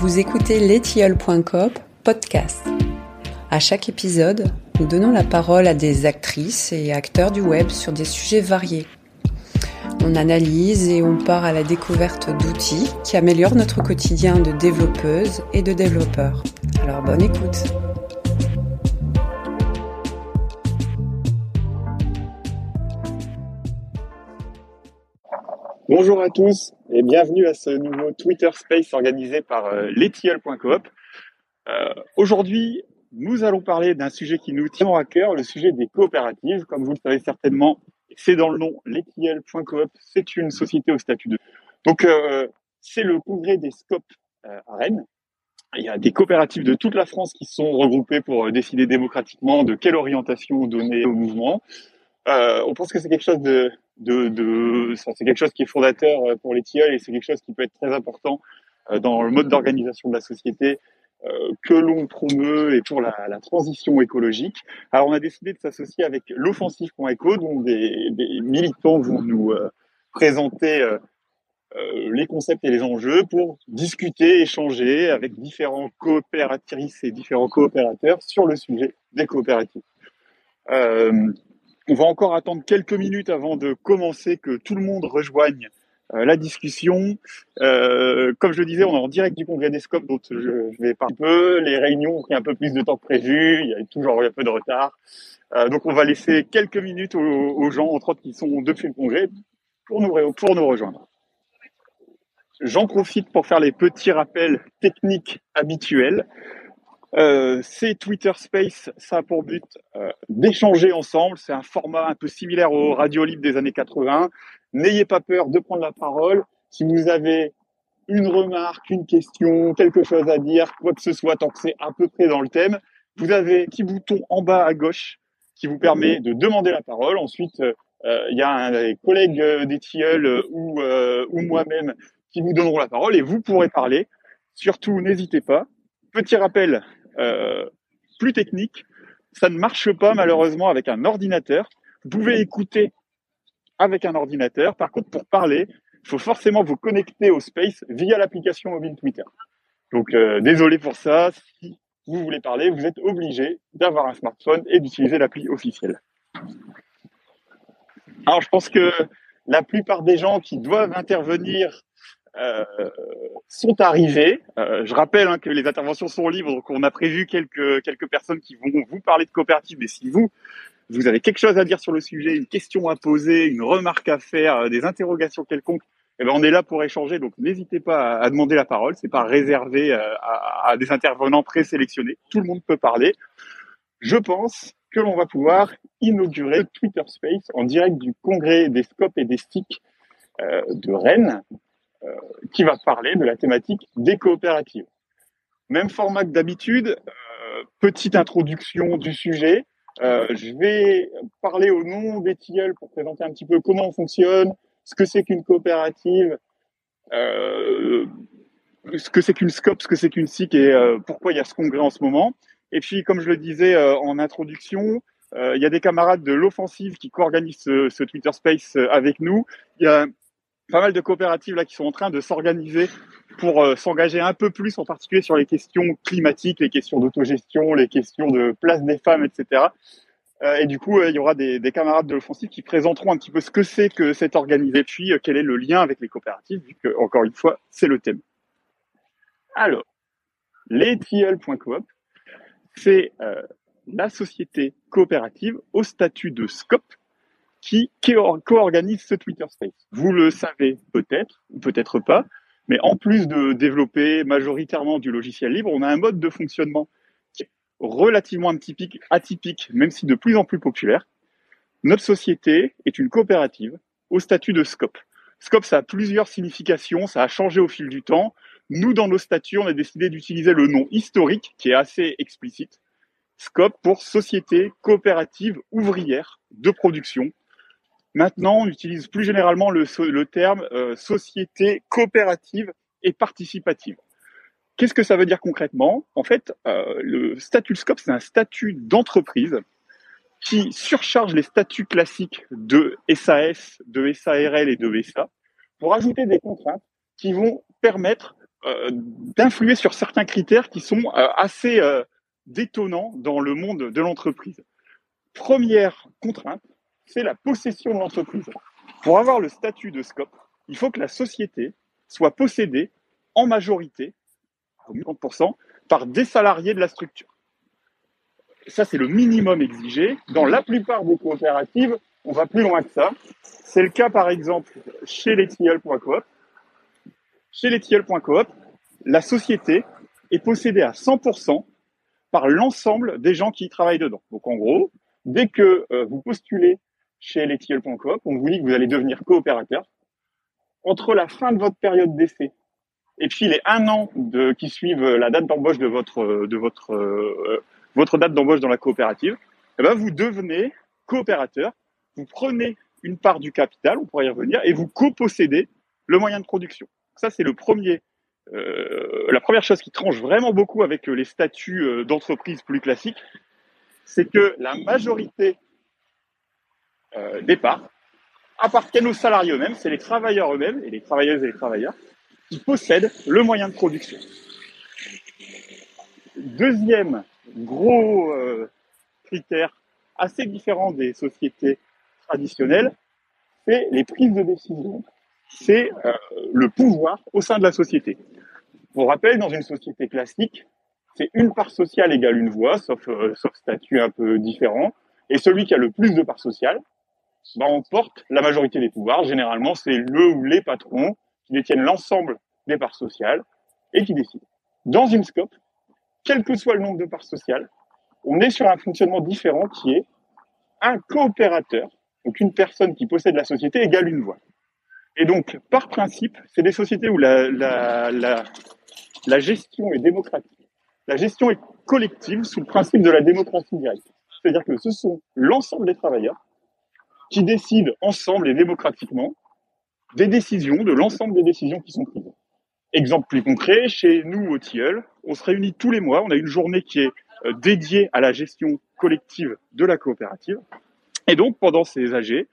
Vous écoutez letiole.com podcast. À chaque épisode, nous donnons la parole à des actrices et acteurs du web sur des sujets variés. On analyse et on part à la découverte d'outils qui améliorent notre quotidien de développeuses et de développeurs. Alors bonne écoute. Bonjour à tous et bienvenue à ce nouveau Twitter Space organisé par euh. Euh, Aujourd'hui, nous allons parler d'un sujet qui nous tient à cœur, le sujet des coopératives. Comme vous le savez certainement, c'est dans le nom letiel.coop, c'est une société au statut de... Donc, euh, c'est le congrès des scopes euh, à Rennes. Il y a des coopératives de toute la France qui sont regroupées pour décider démocratiquement de quelle orientation donner au mouvement. Euh, on pense que c'est quelque chose de, c'est quelque chose qui est fondateur euh, pour les tilleuls et c'est quelque chose qui peut être très important euh, dans le mode d'organisation de la société que l'on promeut et pour la, transition écologique. Alors on a décidé de s'associer avec l'offensive.eco dont des, militants vont nous présenter les concepts et les enjeux pour discuter, échanger avec différents coopératrices et différents coopérateurs sur le sujet des coopératives. On va encore attendre quelques minutes avant de commencer que tout le monde rejoigne euh, la discussion. Euh, comme je disais, on est en direct du congrès des scopes, donc je, vais parler un peu. Les réunions ont pris un peu plus de temps que prévu. Il y a toujours un peu de retard. Euh, donc on va laisser quelques minutes aux, gens, entre autres qui sont depuis le congrès, pour nous rejoindre. J'en profite pour faire les petits rappels techniques habituels. Euh, c'est Twitter Space, ça a pour but euh, d'échanger ensemble. C'est un format un peu similaire au radio libre des années 80. N'ayez pas peur de prendre la parole. Si vous avez une remarque, une question, quelque chose à dire, quoi que ce soit, tant que c'est à peu près dans le thème, vous avez un petit bouton en bas à gauche qui vous permet de demander la parole. Ensuite, euh, il y a un des collègues des tilleuls ou, ou moi-même qui vous donneront la parole et vous pourrez parler. Surtout, n'hésitez pas. Petit rappel, euh, plus technique. Ça ne marche pas malheureusement avec un ordinateur. Vous pouvez écouter avec un ordinateur. Par contre, pour parler, il faut forcément vous connecter au Space via l'application mobile Twitter. Donc, euh, désolé pour ça. Si vous voulez parler, vous êtes obligé d'avoir un smartphone et d'utiliser l'appli officielle. Alors, je pense que la plupart des gens qui doivent intervenir euh, sont arrivés. Euh, je rappelle hein, que les interventions sont libres, donc on a prévu quelques quelques personnes qui vont vous parler de coopérative. Mais si vous vous avez quelque chose à dire sur le sujet, une question à poser, une remarque à faire, euh, des interrogations quelconques, eh ben on est là pour échanger. Donc n'hésitez pas à, demander la parole. C'est pas réservé à, des intervenants présélectionnés. Tout le monde peut parler. Je pense que l'on va pouvoir inaugurer Twitter Space en direct du congrès des scopes et des sticks de Rennes qui va parler de la thématique des coopératives. Même format que d'habitude, euh, petite introduction du sujet. Euh, je vais parler au nom des tilleuls pour présenter un petit peu comment on fonctionne, ce que c'est qu'une coopérative, euh, ce que c'est qu'une SCOP, ce que c'est qu'une SIC et euh, pourquoi il y a ce congrès en ce moment. Et puis, comme je le disais euh, en introduction, euh, il y a des camarades de l'offensive qui co-organisent ce, ce, Twitter Space avec nous. Il y a pas mal de coopératives là qui sont en train de s'organiser pour euh, s'engager un peu plus, en particulier sur les questions climatiques, les questions d'autogestion, les questions de place des femmes, etc. Euh, et du coup, euh, il y aura des, des camarades de l'offensive qui présenteront un petit peu ce que c'est que c'est organisé, puis quel est le lien avec les coopératives, vu que encore une fois, c'est le thème. Alors, lestiel.coop, c'est la société coopérative au statut de SCOP, qui co-organise ce Twitter Space. Vous le savez peut-être, ou peut-être pas, mais en plus de développer majoritairement du logiciel libre, on a un mode de fonctionnement qui est relativement atypique, atypique même si de plus en plus populaire. Notre société est une coopérative au statut de SCOP. SCOP, ça a plusieurs significations, ça a changé au fil du temps. Nous, dans nos statuts, on a décidé d'utiliser le nom historique, qui est assez explicite, SCOP pour Société Coopérative Ouvrière de Production, Maintenant, on utilise plus généralement le, terme euh, société coopérative et participative. Qu'est-ce que ça veut dire concrètement? En fait, euh, le statut SCOP, c'est un statut d'entreprise qui surcharge les statuts classiques de SAS, de SARL et de VSA pour ajouter des contraintes qui vont permettre euh, d'influer sur certains critères qui sont assez détonnants dans le monde de l'entreprise. Première contrainte, c'est la possession de l'entreprise. Pour avoir le statut de scope, il faut que la société soit possédée en majorité, à 50%, par des salariés de la structure. Ça, c'est le minimum exigé. Dans la plupart des coopératives, on va plus loin que ça. C'est le cas, par exemple, chez les Tilleuls.coop. Chez les Tilleuls.coop, la société est possédée à 100% par l'ensemble des gens qui y travaillent dedans. Donc, en gros, dès que euh, vous postulez chez letiel.coop, on vous dit que vous allez devenir coopérateur. Entre la fin de votre période d'essai et puis les un an qui suivent la date d'embauche de votre, de votre, euh, votre date d'embauche dans la coopérative, eh ben vous devenez coopérateur. Vous prenez une part du capital, on pourrait y revenir, et vous copossédez le moyen de production. Ça, c'est le premier, euh, la première chose qui tranche vraiment beaucoup avec les statuts euh, d'entreprise plus classiques, c'est que la majorité euh, des parts appartiennent aux salariés eux-mêmes, c'est les travailleurs eux-mêmes, et les travailleuses et les travailleurs, qui possèdent le moyen de production. Deuxième gros euh, critère assez différent des sociétés traditionnelles, c'est les prises de décision, c'est euh, le pouvoir au sein de la société. Pour rappel, dans une société classique, c'est une part sociale égale une voix, sauf, sauf statut un peu différent. Et celui qui a le plus de parts sociales, bah, emporte la majorité des pouvoirs. Généralement, c'est le ou les patrons qui détiennent l'ensemble des parts sociales et qui décident. Dans une scope, quel que soit le nombre de parts sociales, on est sur un fonctionnement différent qui est un coopérateur, donc une personne qui possède la société égale une voix. Et donc, par principe, c'est des sociétés où la, la, la gestion est démocratique. La gestion est collective sous le principe de la démocratie directe. C'est-à-dire que ce sont l'ensemble des travailleurs qui décident ensemble et démocratiquement des décisions, de l'ensemble des décisions qui sont prises. Exemple plus concret, chez nous au Tilleul, on se réunit tous les mois, on a une journée qui est euh, dédiée à la gestion collective de la coopérative. Et donc, pendant ces AG,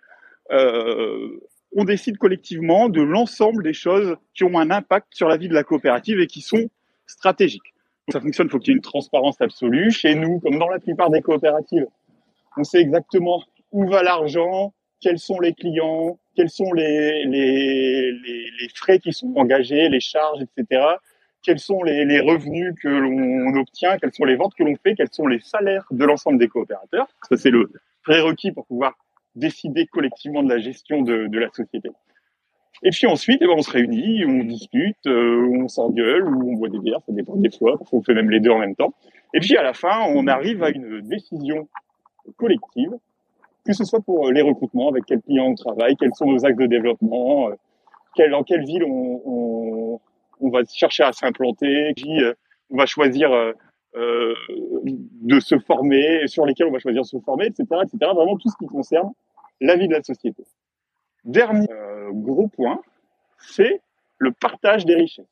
euh, on décide collectivement de l'ensemble des choses qui ont un impact sur la vie de la coopérative et qui sont stratégiques. Que ça fonctionne, il faut qu'il y ait une transparence absolue. Chez nous, comme dans la plupart des coopératives, on sait exactement où va l'argent, quels sont les clients, quels sont les, les, les, frais qui sont engagés, les charges, etc. Quels sont les, les revenus que l'on obtient, quelles sont les ventes que l'on fait, quels sont les salaires de l'ensemble des coopérateurs. Ça, c'est le prérequis pour pouvoir décider collectivement de la gestion de, de la société. Et puis ensuite, eh ben, on se réunit, on discute, euh, on s'engueule ou on boit des bières, ça dépend des fois, parce qu'on fait même les deux en même temps. Et puis à la fin, on arrive à une décision collective que ce soit pour euh, les recrutements, avec quels clients on travaille, quels sont nos axes de développement, euh, quel, dans quelle ville on, on, on va chercher à s'implanter, qui euh, on va choisir euh, de se former, sur lesquels on va choisir de se former, etc., etc. Vraiment tout ce qui concerne la vie de la société. Dernier gros point, c'est le partage des richesses.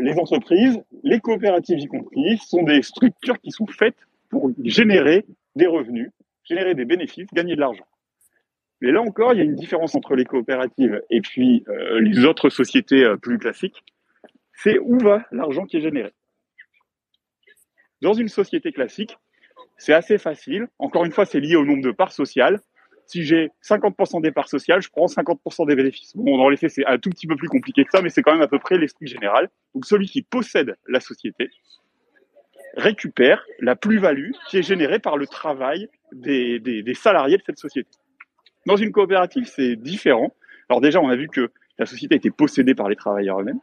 les entreprises, les coopératives y compris, sont des structures qui sont faites pour générer des revenus générer des bénéfices, gagner de l'argent. Mais là encore, il y a une différence entre les coopératives et puis euh, les autres sociétés euh, plus classiques. C'est où va l'argent qui est généré. Dans une société classique, c'est assez facile. Encore une fois, c'est lié au nombre de parts sociales. Si j'ai 50% des parts sociales, je prends 50% des bénéfices. Bon, dans les faits, c'est un tout petit peu plus compliqué que ça, mais c'est quand même à peu près l'esprit général. Donc, celui qui possède la société récupère la plus-value qui est générée par le travail des, des, salariés de cette société. Dans une coopérative, c'est différent. Alors déjà, on a vu que la société été possédée par les travailleurs eux-mêmes.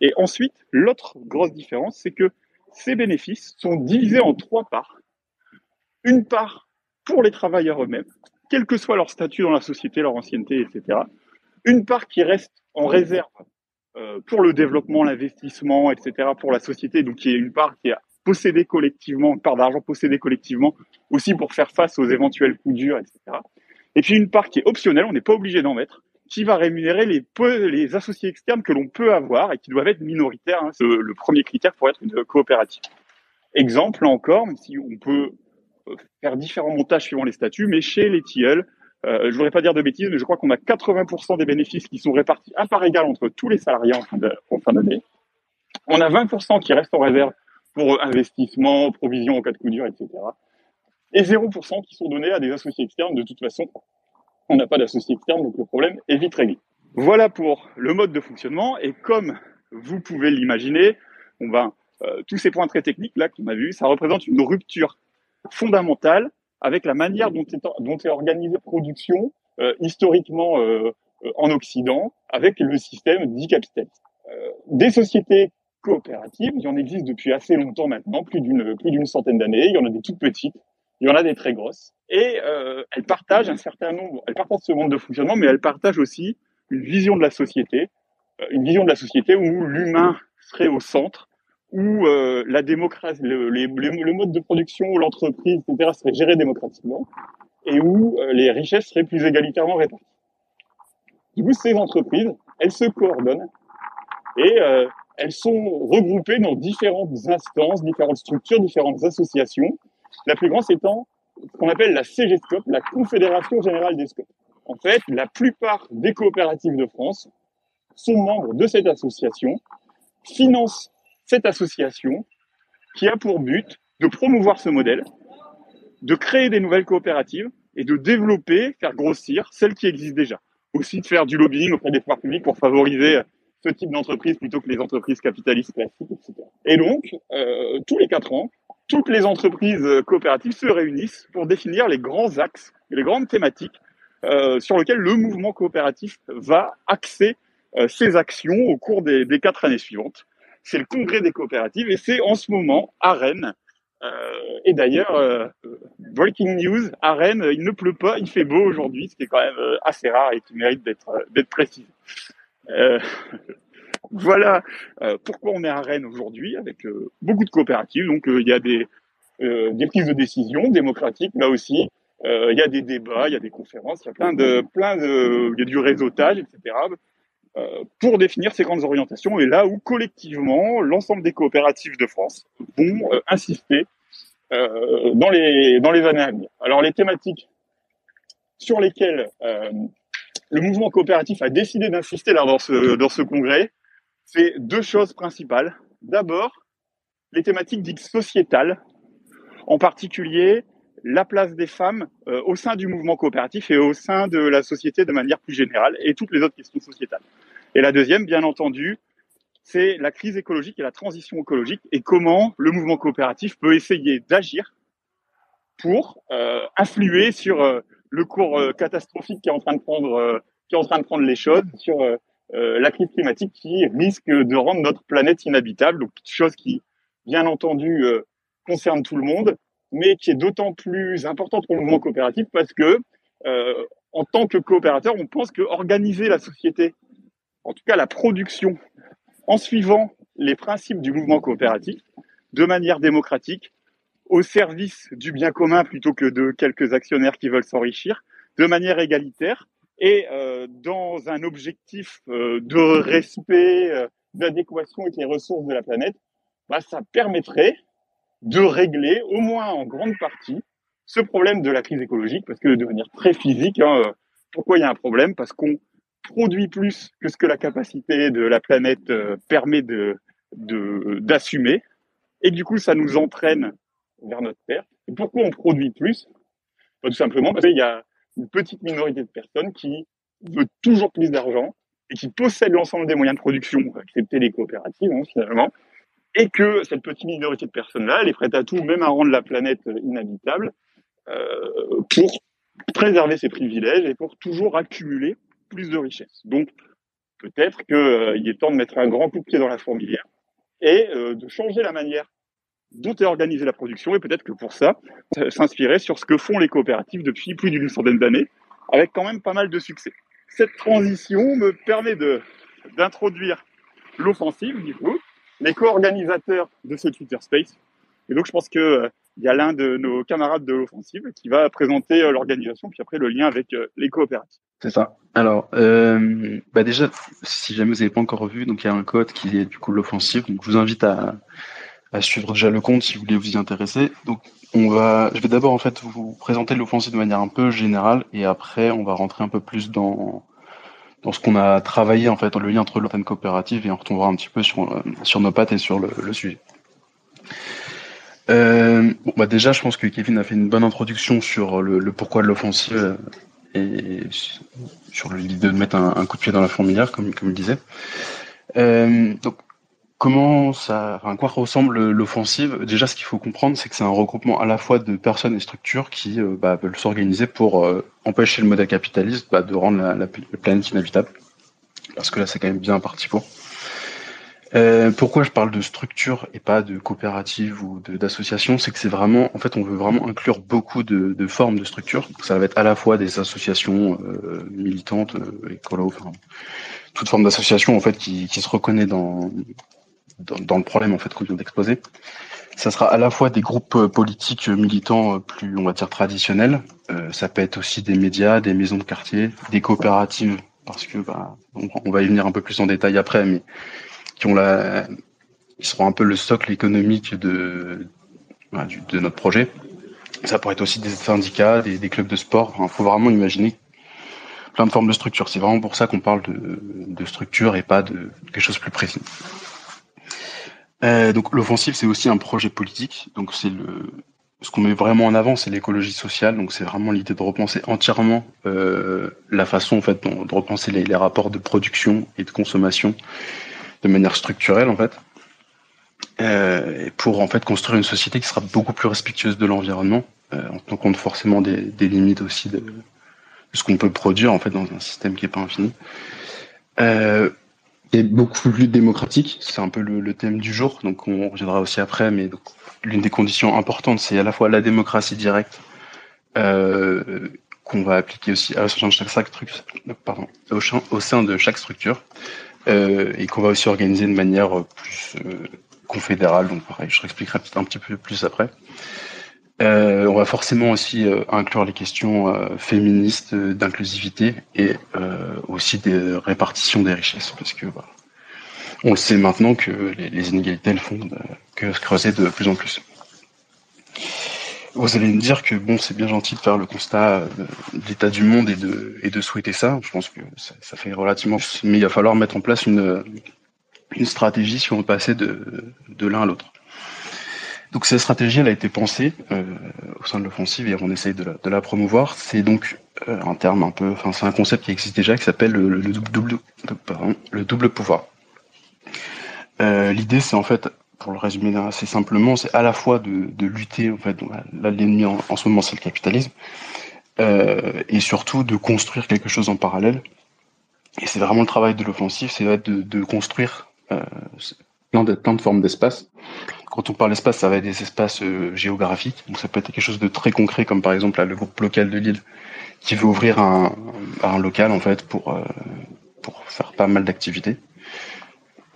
Et ensuite, l'autre grosse différence, c'est que ces bénéfices sont divisés en trois parts. Une part pour les travailleurs eux-mêmes, quel que soit leur statut dans la société, leur ancienneté, etc. Une part qui reste en réserve euh, pour le développement, l'investissement, etc., pour la société, donc qui est une part qui est posséder collectivement, une part d'argent possédée collectivement, aussi pour faire face aux éventuels coups durs, etc. Et puis une part qui est optionnelle, on n'est pas obligé d'en mettre, qui va rémunérer les, les associés externes que l'on peut avoir et qui doivent être minoritaires. Hein. C'est le premier critère pour être une coopérative. Exemple, encore, même si on peut euh, faire différents montages suivant les statuts, mais chez les tilleuls, euh, je voudrais pas dire de bêtises, mais je crois qu'on a 80% des bénéfices qui sont répartis à part égale entre tous les salariés en fin d'année. On a 20% qui restent en réserve pour investissement, provision en cas de coup dur, etc. Et 0% qui sont donnés à des associés externes. De toute façon, on n'a pas d'associés externes, donc le problème est vite réglé. Voilà pour le mode de fonctionnement. Et comme vous pouvez l'imaginer, on va euh, tous ces points très techniques là qu'on a vus, ça représente une rupture fondamentale avec la manière dont est, dont est organisée la production euh, historiquement euh, en Occident, avec le système dit capitaliste. des sociétés coopératives, il y en existe depuis assez longtemps maintenant, plus d'une plus d'une centaine d'années. Il y en a des toutes petites, il y en a des très grosses, et elles partagent un certain nombre, elles partagent ce monde de fonctionnement, mais elles partagent aussi une vision de la société, une vision de la société où l'humain serait au centre où euh, la démocratie, le, mode de production, l'entreprise, etc., serait géré démocratiquement, et où euh, les richesses seraient plus égalitairement réparties. Du coup, ces entreprises, elles se coordonnent et euh, elles sont regroupées dans différentes instances, différentes structures, différentes associations. La plus grande étant ce qu'on appelle la CGSCOP, la Confédération Générale des Scopes. En fait, la plupart des coopératives de France sont membres de cette association, financent cette association qui a pour but de promouvoir ce modèle, de créer des nouvelles coopératives et de développer, faire grossir celles qui existent déjà. Aussi de faire du lobbying auprès des pouvoirs publics pour favoriser ce type d'entreprise plutôt que les entreprises capitalistes classiques, etc. Et donc, euh, tous les quatre ans, toutes les entreprises coopératives se réunissent pour définir les grands axes, les grandes thématiques euh, sur lesquelles le mouvement coopératif va axer euh, ses actions au cours des, des quatre années suivantes c'est le congrès des coopératives et c'est en ce moment à Rennes. Euh, et d'ailleurs, euh, breaking news, à Rennes, il ne pleut pas, il fait beau aujourd'hui, ce qui est quand même euh, assez rare et qui mérite d'être d'être précis. voilà pourquoi on est à Rennes aujourd'hui avec beaucoup de coopératives. Donc il y a des des prises de décision démocratiques là aussi. Il y a des débats, il y a des conférences, il y a plein de plein de y a du réseautage, etc. Euh, pour définir ces grandes orientations et là où collectivement l'ensemble des coopératives de France vont euh, insister euh, dans les dans les années à venir. Alors les thématiques sur lesquelles le mouvement coopératif a décidé d'insister là dans ce dans ce congrès, c'est deux choses principales. D'abord, les thématiques dites sociétales, en particulier la place des femmes euh, au sein du mouvement coopératif et au sein de la société de manière plus générale et toutes les autres questions sociétales. Et la deuxième, bien entendu, c'est la crise écologique et la transition écologique et comment le mouvement coopératif peut essayer d'agir pour euh, influer sur euh, le cours catastrophique qui est en train de prendre qui est en train de prendre les choses sur la crise climatique qui risque de rendre notre planète inhabitable. Donc chose qui bien entendu concerne tout le monde mais qui est d'autant plus importante pour le mouvement coopératif parce que, euh, en tant que coopérateur, on pense que organiser la société, en tout cas la production, en suivant les principes du mouvement coopératif, de manière démocratique, au service du bien commun plutôt que de quelques actionnaires qui veulent s'enrichir, de manière égalitaire et euh, dans un objectif euh, de respect, euh, d'adéquation avec les ressources de la planète, bah, ça permettrait de régler, au moins en grande partie, ce problème de la crise écologique, parce que de manière très physique, hein, pourquoi il y a un problème? Parce qu'on produit plus que ce que la capacité de la planète permet d'assumer, et du coup, ça nous entraîne vers notre perte. Et pourquoi on produit plus? Bah, Tout simplement parce qu'il y a une petite minorité de personnes qui veut toujours plus d'argent et qui possèdent l'ensemble des moyens de production, excepté les coopératives hein, finalement, et que cette petite minorité de personnes-là, elle est prête à tout, même à rendre la planète inhabitable, euh, pour préserver ses privilèges et pour toujours accumuler plus de richesses. Donc, peut-être qu'il est temps de mettre un grand coup de pied dans la fourmilière et euh, de changer la manière dont est organisée la production et peut-être que pour ça, s'inspirer sur ce que font les coopératives depuis plus d'une centaine d'années, avec quand même pas mal de succès. Cette transition me permet de d'introduire l'offensive, du coup, les co-organisateurs de ce Twitter Space. Et donc, je pense que euh, il y a l'un de nos camarades de l'offensive qui va présenter euh, l'organisation, puis après le lien avec euh, les coopératives. C'est ça. Alors, euh, bah déjà, si jamais vous n'avez pas encore vu, donc il y a un code qui est du coup l'offensive. Donc, je vous invite à, à suivre déjà le compte si vous voulez vous y intéresser. Donc, on va, je vais d'abord en fait vous présenter l'offensive de manière un peu générale et après on va rentrer un peu plus dans dans ce qu'on a travaillé en fait, le lien entre l'antenne coopérative et on retournera un petit peu sur euh, sur nos pattes et sur le, le sujet. Euh, bon, bah déjà, je pense que Kevin a fait une bonne introduction sur le, le pourquoi de l'offensive et sur l'idée de mettre un, un, coup de pied dans la fourmilière, comme, comme il disait. Euh, donc, comment ça, enfin, quoi ressemble l'offensive? Déjà, ce qu'il faut comprendre, c'est que c'est un regroupement à la fois de personnes et structures qui euh, bah, veulent s'organiser pour euh, empêcher le modèle capitaliste bah, de rendre la, la, la, planète inhabitable. Parce que là, c'est quand même bien parti pour. Euh, pourquoi je parle de structure et pas de coopérative ou d'association, c'est que c'est vraiment, en fait, on veut vraiment inclure beaucoup de, de formes de structures. ça va être à la fois des associations euh, militantes, écolo, enfin, toute forme d'association en fait qui, qui, se reconnaît dans, dans, le problème en fait qu'on vient d'exposer. Ça sera à la fois des groupes politiques militants plus, on va dire, traditionnels. Euh, ça peut être aussi des médias, des maisons de quartier, des coopératives, parce que bah, on, va y venir un peu plus en détail après, mais qui ont la, ils seront un peu le socle économique de, de notre projet. Ça pourrait être aussi des syndicats, des, des clubs de sport. Il faut vraiment imaginer plein de formes de structures. C'est vraiment pour ça qu'on parle de, de, structure et pas de quelque chose de plus précis. Euh, donc l'offensive, c'est aussi un projet politique. Donc c'est le ce qu'on met vraiment en avant, c'est l'écologie sociale. Donc c'est vraiment l'idée de repenser entièrement euh, la façon en fait de repenser les, rapports de production et de consommation de manière structurelle en fait, euh, pour en fait construire une société qui sera beaucoup plus respectueuse de l'environnement, euh, en tenant compte forcément des, des limites aussi de, ce qu'on peut produire en fait dans un système qui est pas infini. Euh, et beaucoup plus démocratique, c'est un peu le, thème du jour, donc on reviendra aussi après, mais l'une des conditions importantes, c'est à la fois la démocratie directe, euh, qu'on va appliquer aussi au sein de chaque, structure, pardon, au sein de chaque structure, euh, et qu'on va aussi organiser de manière plus euh, confédérale. Donc pareil, je réexpliquerai un petit peu plus après. Euh, on va forcément aussi euh, inclure les questions euh, féministes, d'inclusivité et aussi des répartitions des richesses, parce que on le sait maintenant que les, inégalités elles font que se creuser de plus en plus. Vous allez me dire que bon, c'est bien gentil de faire le constat de l'état du monde et de, souhaiter ça. Je pense que ça, fait relativement, mais il va falloir mettre en place une, stratégie si on veut passer de l'un à l'autre. Donc cette stratégie, elle a été pensée euh, au sein de l'offensive et on essaye de la, de la promouvoir. C'est donc euh, un terme un peu, enfin c'est un concept qui existe déjà qui s'appelle le, le, double, pardon, le double pouvoir. Euh, L'idée, c'est en fait pour le résumer assez simplement, c'est à la fois de, de lutter, en fait, là l'ennemi en, en, ce moment c'est le capitalisme, euh, et surtout de construire quelque chose en parallèle. Et c'est vraiment le travail de l'offensive, c'est de, de, construire euh, plein, de, plein de formes d'espace. Quand on parle d'espace, ça va être des espaces euh, géographiques, donc ça peut être quelque chose de très concret, comme par exemple là, le groupe local de Lille, qui veut ouvrir un, un local en fait pour, euh, pour faire pas mal d'activités.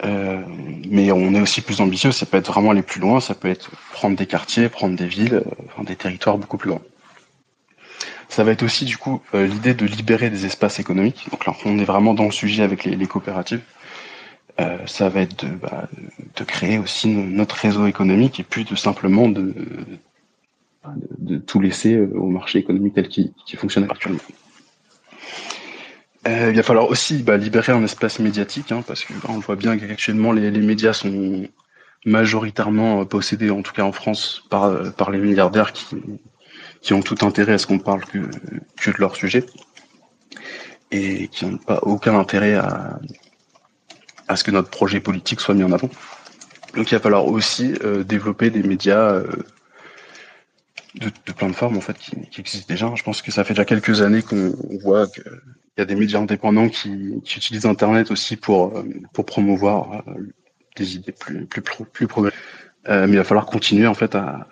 Euh, mais on est aussi plus ambitieux, ça peut être vraiment aller plus loin, ça peut être prendre des quartiers, prendre des villes, euh, enfin, des territoires beaucoup plus grands. Ça va être aussi du coup l'idée de libérer des espaces économiques. Donc là, on est vraiment dans le sujet avec les coopératives. Euh, ça va être de, bah, de, créer aussi notre réseau économique et puis de simplement de, tout laisser au marché économique tel qu'il fonctionne actuellement. Euh, il va falloir aussi bah, libérer un espace médiatique, hein, parce que bah, on voit bien qu'actuellement les, médias sont majoritairement possédés, en tout cas en France, par, euh, les milliardaires qui, qui ont tout intérêt à ce qu'on parle que, que de leur sujet et qui n'ont pas aucun intérêt à, à ce que notre projet politique soit mis en avant. Donc il va falloir aussi euh, développer des médias euh, de, plein de formes en fait qui, existent déjà. Je pense que ça fait déjà quelques années qu'on voit que il y a des médias indépendants qui, utilisent Internet aussi pour, euh, pour promouvoir des idées plus, plus, progressives. Mais il va falloir continuer en fait à,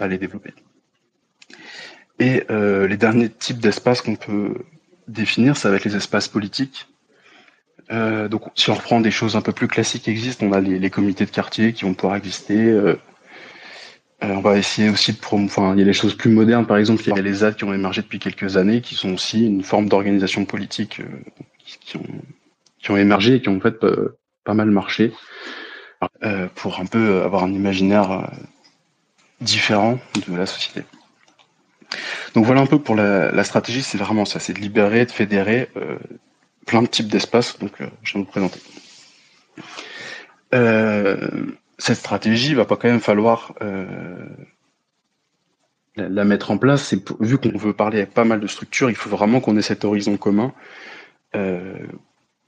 à, les développer. Et les derniers types d'espaces qu'on peut définir, ça va être les espaces politiques. Euh, donc, si on reprend des choses un peu plus classiques qui existent, on a les, comités de quartier qui vont pouvoir exister. Euh, euh, on va essayer aussi de promouvoir. il y a les choses plus modernes, par exemple, il y a les ZAD qui ont émergé depuis quelques années, qui sont aussi une forme d'organisation politique qui, ont, qui ont émergé et qui ont en fait pas mal marché. pour un peu avoir un imaginaire différent de la société. Donc voilà un peu pour la, stratégie, c'est vraiment ça, c'est de libérer, de fédérer plein de types d'espaces. Donc je vais vous présenter. cette stratégie, il va pas quand même falloir la, mettre en place, vu qu'on veut parler avec pas mal de structures, il faut vraiment qu'on ait cet horizon commun. Euh,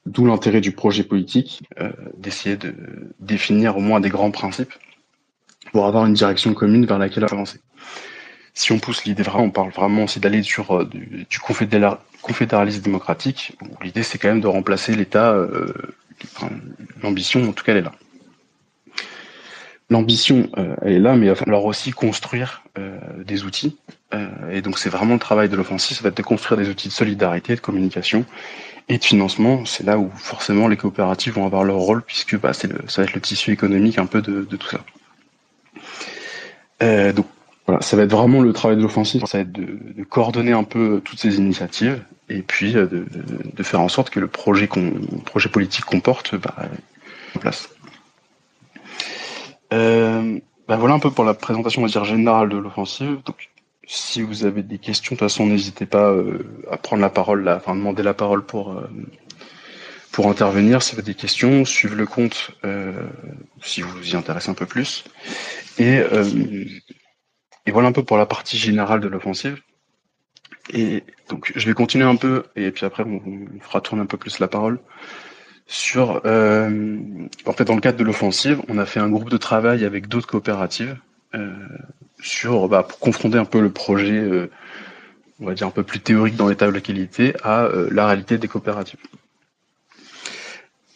d'où l'intérêt du projet politique, euh, d'essayer de définir au moins des grands principes pour avoir une direction commune vers laquelle avancer. Si on pousse l'idée vraiment, on parle vraiment aussi d'aller sur euh, du, confédéralisme démocratique. L'idée, c'est quand même de remplacer l'État. L'ambition, en tout cas, elle est là l'ambition, euh, elle est là, mais il va falloir aussi construire euh, des outils. Euh, et donc, c'est vraiment le travail de l'offensive, ça va être de construire des outils de solidarité, de communication et de financement. C'est là où forcément les coopératives vont avoir leur rôle, puisque bah, ça va être le tissu économique un peu de, tout ça. donc, ça va être vraiment le travail de l'offensive, ça va être de, coordonner un peu toutes ces initiatives et puis de, faire en sorte que le projet, politique qu'on porte bah, en place. Euh, bah voilà un peu pour la présentation on dire, générale de l'offensive. Donc, si vous avez des questions, de toute façon, n'hésitez pas euh, à prendre la parole, là, enfin demander la parole pour euh, pour intervenir. Si vous avez des questions, suivez le compte si vous vous y intéressez un peu plus. Et et voilà un peu pour la partie générale de l'offensive. Et donc, je vais continuer un peu, et puis après, on, fera tourner un peu plus la parole sur, euh, en fait, dans le cadre de l'offensive, on a fait un groupe de travail avec d'autres coopératives euh, sur, bah, pour confronter un peu le projet, euh, on va dire un peu plus théorique dans l'état de qualité, à la réalité des coopératives.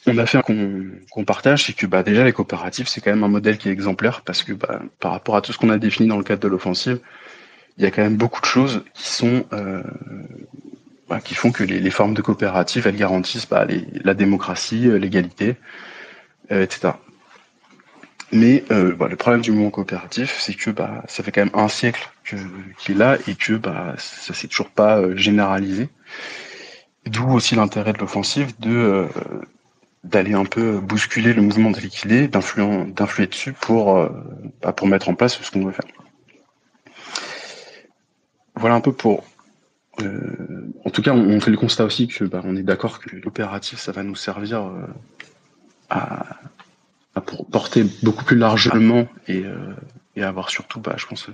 On a fait qu'on partage, c'est que bah, déjà les coopératives, c'est quand même un modèle qui est exemplaire parce que bah, par rapport à tout ce qu'on a défini dans le cadre de l'offensive, il y a quand même beaucoup de choses qui sont bah, qui font que les, formes de coopératives, elles garantissent bah, la démocratie, euh, l'égalité, euh, etc. Mais euh, bah, le problème du mouvement coopératif, c'est que bah, ça fait quand même un siècle qu'il est là et que bah, ça s'est toujours pas généralisé. D'où aussi l'intérêt de l'offensive de d'aller un peu bousculer le mouvement qu'il est, d'influer dessus pour bah, pour mettre en place ce qu'on veut faire. Voilà un peu pour euh, en tout cas, on, fait le constat aussi que bah, on est d'accord que l'opératif, ça va nous servir euh, à, porter beaucoup plus largement et, euh, avoir surtout, bah, je pense,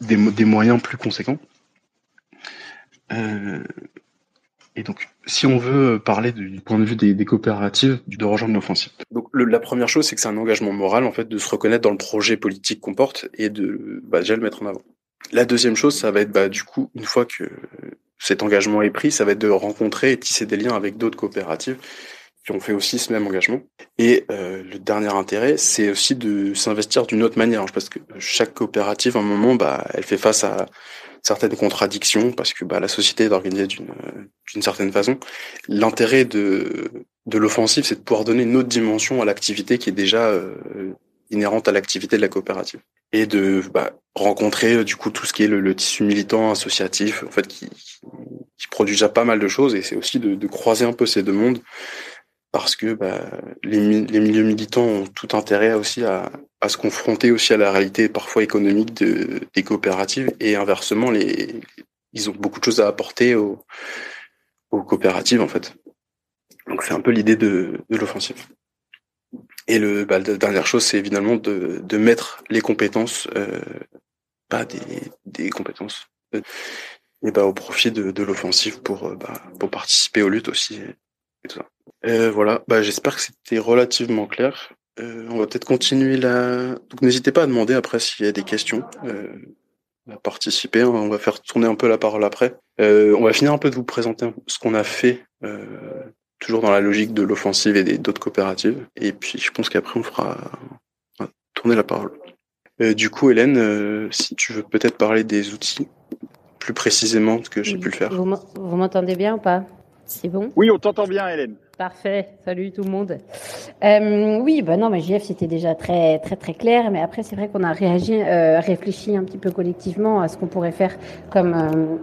des, des moyens plus conséquents. Et donc, si on veut parler du point de vue des, des coopératives, de rejoindre l'offensive. Donc, la première chose, c'est que c'est un engagement moral, en fait, de se reconnaître dans le projet politique qu'on porte et de bah, déjà le mettre en avant. La deuxième chose, ça va être bah, du coup, une fois que cet engagement est pris, ça va être de rencontrer et tisser des liens avec d'autres coopératives qui ont fait aussi ce même engagement. Et euh, le dernier intérêt, c'est aussi de s'investir d'une autre manière, parce que chaque coopérative, à un moment, bah, elle fait face à certaines contradictions, parce que bah, la société est organisée d'une d'une certaine façon. L'intérêt de de l'offensive, c'est de pouvoir donner une autre dimension à l'activité qui est déjà euh, inhérente à l'activité de la coopérative. Et de bah, rencontrer euh, du coup tout ce qui est le, tissu militant associatif en fait qui, qui, produit déjà pas mal de choses. Et c'est aussi de, de, croiser un peu ces deux mondes parce que bah, les, milieux militants ont tout intérêt aussi à, se confronter aussi à la réalité parfois économique de, des coopératives et inversement les ils ont beaucoup de choses à apporter aux, coopératives en fait donc c'est un peu l'idée de, l'offensive et le, bah, la dernière chose, c'est évidemment de, mettre les compétences, euh, pas des, compétences, euh, et bah, au profit de, l'offensive euh, bah, pour participer aux luttes aussi. Et, tout ça. Euh, voilà, bah, j'espère que c'était relativement clair. Euh, on va peut-être continuer là. Donc n'hésitez pas à demander après s'il y a des questions. Euh, à participer. Hein. On va faire tourner un peu la parole après. on va finir un peu de vous présenter ce qu'on a fait toujours dans la logique de l'offensive et d'autres coopératives. Et puis je pense qu'après on fera tourner la parole. Euh, du coup, Hélène, euh, si tu veux peut-être parler des outils plus précisément que j'ai pu le faire. Vous m'entendez bien ou pas? C'est bon? Oui, on t'entend bien, Hélène. Parfait. Salut tout le monde. Euh, oui, bah non, mais JF c'était déjà très très très clair, mais après c'est vrai qu'on a réagi, réfléchi un petit peu collectivement à ce qu'on pourrait faire comme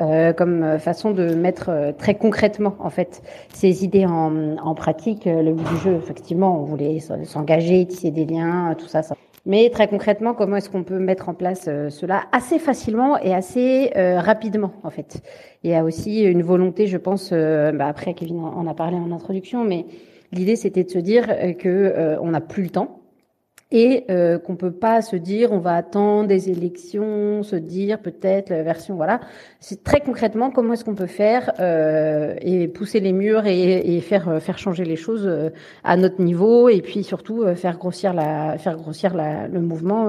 euh, comme façon de mettre euh, très concrètement en fait ces idées en, en pratique. Le but du jeu, effectivement, on voulait s'engager, tisser des liens, tout ça. Mais très concrètement, comment est-ce qu'on peut mettre en place cela assez facilement et assez rapidement en fait? Il y a aussi une volonté, je pense. Bah après, Kevin en a parlé en introduction, mais l'idée c'était de se dire que on n'a plus le temps et euh, qu'on peut pas se dire on va attendre des élections, se dire peut-être la version voilà. C'est très concrètement comment est-ce qu'on peut faire euh, et pousser les murs et, et, faire euh, faire changer les choses euh, à notre niveau et puis surtout euh, faire grossir la faire grossir la, le mouvement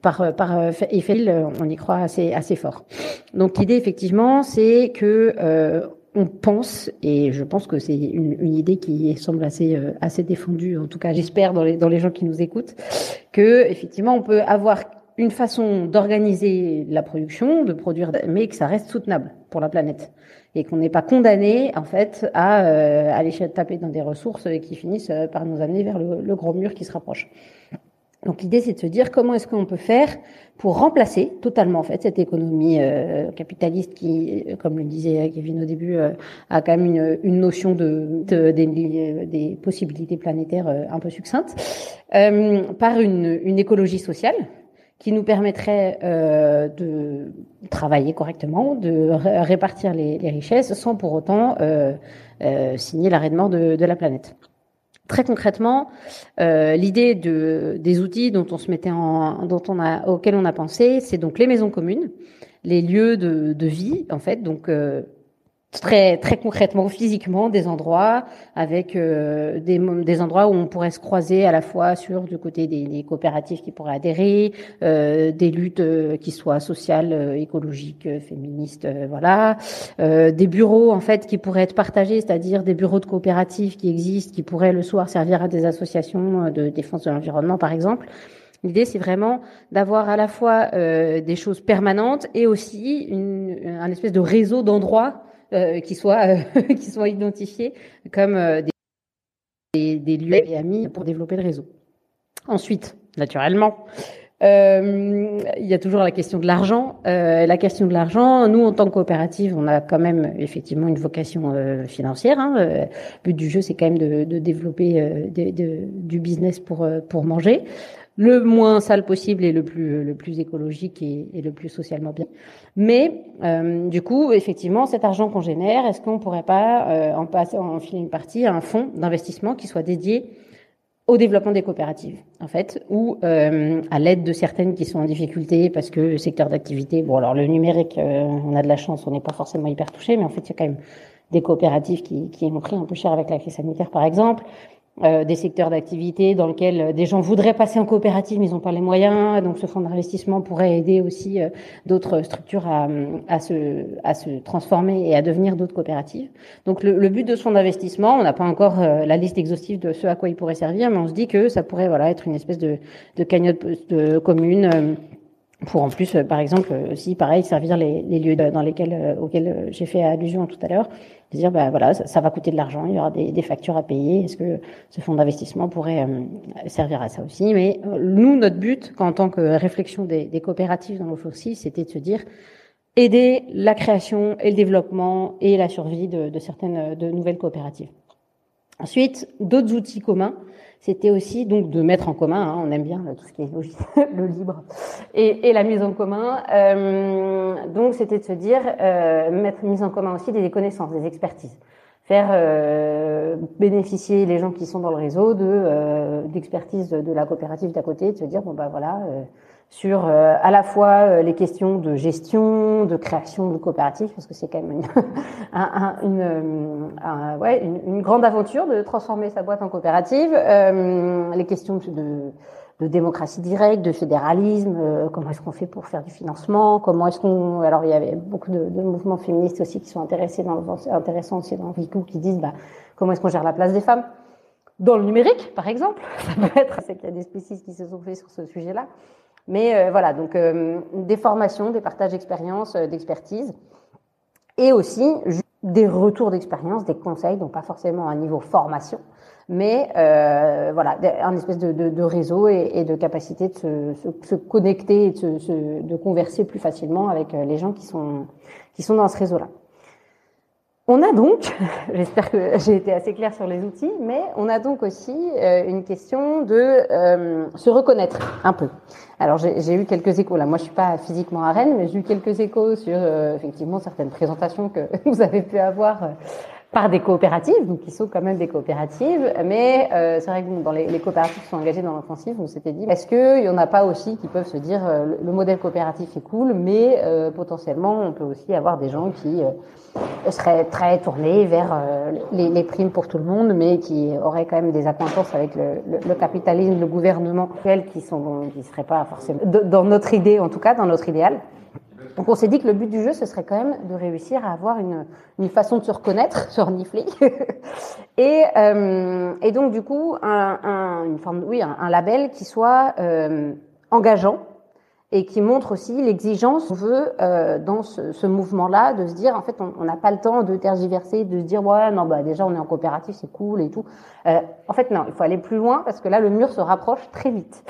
par par effet on y croit assez assez fort. Donc l'idée effectivement c'est que on pense, et je pense que c'est une, une, idée qui semble assez, euh, assez défendue, en tout cas j'espère dans les, dans les gens qui nous écoutent, que effectivement on peut avoir une façon d'organiser la production, de produire, mais que ça reste soutenable pour la planète et qu'on n'est pas condamné en fait à euh, aller taper dans des ressources qui finissent euh, par nous amener vers le, le gros mur qui se rapproche. Donc l'idée c'est de se dire comment est-ce qu'on peut faire pour remplacer totalement en fait cette économie euh, capitaliste qui, comme le disait Kevin au début, euh, a quand même une, une notion de, de des, des, possibilités planétaires euh, un peu succinctes, par une, une, écologie sociale qui nous permettrait de travailler correctement, de répartir les, les, richesses sans pour autant signer l'arrêt de mort de, de la planète. Très concrètement, euh, l'idée de, des outils dont on se mettait en, dont on a, auxquels on a pensé, c'est donc les maisons communes, les lieux de, de vie, en fait, donc euh, très très concrètement physiquement des endroits avec euh, des, des endroits où on pourrait se croiser à la fois sur du côté des, des coopératives qui pourraient adhérer euh, des luttes euh, qui soient sociales euh, écologiques féministes voilà. Des bureaux en fait qui pourraient être partagés c'est-à-dire des bureaux de coopératives qui existent qui pourraient le soir servir à des associations de défense de l'environnement par exemple. L'idée, c'est vraiment d'avoir à la fois euh, des choses permanentes et aussi une, un espèce de réseau d'endroits euh, qui soient euh, soient identifiés comme euh, des, lieux et amis pour développer le réseau. Ensuite, naturellement, euh, il y a toujours la question de l'argent. Euh, la question de l'argent, nous, en tant que coopérative, on a quand même effectivement une vocation euh, financière. Hein. Le but du jeu, c'est quand même de, développer du business pour, pour manger le moins sale possible et le plus le plus écologique et, et le plus socialement bien. Mais euh, du coup, effectivement, cet argent qu'on génère, est-ce qu'on pourrait pas euh, en passer en filer une partie à un fonds d'investissement qui soit dédié au développement des coopératives, en fait, ou euh, à l'aide de certaines qui sont en difficulté parce que le secteur d'activité, bon alors le numérique, euh, on a de la chance, on n'est pas forcément hyper touché, mais en fait il y a quand même des coopératives qui, qui ont pris un peu cher avec la crise sanitaire, par exemple. Euh, des secteurs d'activité dans lesquels euh, des gens voudraient passer en coopérative, mais ils n'ont pas les moyens. Donc, ce fonds d'investissement pourrait aider aussi euh, d'autres structures à, à, se, à se transformer et à devenir d'autres coopératives. Donc, le, le, but de ce fonds d'investissement, on n'a pas encore la liste exhaustive de ce à quoi il pourrait servir, mais on se dit que ça pourrait voilà être une espèce de, de cagnotte de commune pour en plus, par exemple, aussi pareil, servir les, lieux dans lesquels, auxquels j'ai fait allusion tout à l'heure, dire ben voilà ça, va coûter de l'argent, il y aura des, factures à payer. Est-ce que ce fonds d'investissement pourrait euh, servir à ça aussi? Mais euh, nous, notre but, en tant que réflexion des, coopératives dans aussi, c'était de se dire aider la création et le développement et la survie de, de certaines de nouvelles coopératives. Ensuite, d'autres outils communs c'était aussi donc de mettre en commun, hein, on aime bien tout ce qui est le libre et, et, la mise en commun. Euh, donc c'était de se dire euh, mettre mise en commun aussi des connaissances, des expertises, faire euh, bénéficier les gens qui sont dans le réseau de euh, d'expertise de, la coopérative d'à côté, de se dire bon bah voilà euh, sur euh, à la fois euh, les questions de gestion, de création de coopératives, parce que c'est quand même une, un, une, euh, un, ouais, une, une, grande aventure de transformer sa boîte en coopérative, euh, les questions de, de, démocratie directe, de fédéralisme, euh, comment est-ce qu'on fait pour faire du financement, comment est-ce qu'on... Alors il y avait beaucoup de, de, mouvements féministes aussi qui sont intéressés dans, intéressants aussi dans Vicou, qui disent bah, comment est-ce qu'on gère la place des femmes? Dans le numérique, par exemple. Ça peut être, c'est qu'il y a des spécistes qui se sont faits sur ce sujet-là. Mais euh, voilà, donc euh, des formations, des partages d'expériences, euh, d'expertise, et aussi des retours d'expérience, des conseils, donc pas forcément un niveau formation, mais euh, voilà, un espèce de réseau et, et, de capacité de se, se, se connecter et de, se, de converser plus facilement avec les gens qui sont, qui sont dans ce réseau-là. On a donc, j'espère que j'ai été assez claire sur les outils, mais on a donc aussi euh, une question de euh, se reconnaître un peu. Alors j'ai eu quelques échos là. Moi je suis pas physiquement à Rennes, mais j'ai eu quelques échos sur euh, effectivement certaines présentations que vous avez pu avoir par des coopératives, donc qui sont quand même des coopératives. Mais euh, c'est vrai que dans les, les, coopératives qui sont engagées dans l'offensive, on s'était dit, est-ce qu'il y en a pas aussi qui peuvent se dire, euh, le, modèle coopératif est cool, mais euh, potentiellement, on peut aussi avoir des gens qui euh, seraient très tournés vers euh, les, les, primes pour tout le monde, mais qui auraient quand même des acquaintances avec le, le, le capitalisme, le gouvernement, qui sont qui seraient pas forcément dans notre idée, en tout cas dans notre idéal. Donc on s'est dit que le but du jeu, ce serait quand même de réussir à avoir une, une façon de se reconnaître, se renifler, et, euh, et donc du coup un, un, une forme, oui, un, un label qui soit euh, engageant et qui montre aussi l'exigence qu'on veut euh, dans ce, ce mouvement-là de se dire en fait on n'a pas le temps de tergiverser, de se dire ouais non bah déjà on est en coopérative c'est cool et tout. Euh, en fait non, il faut aller plus loin parce que là le mur se rapproche très vite.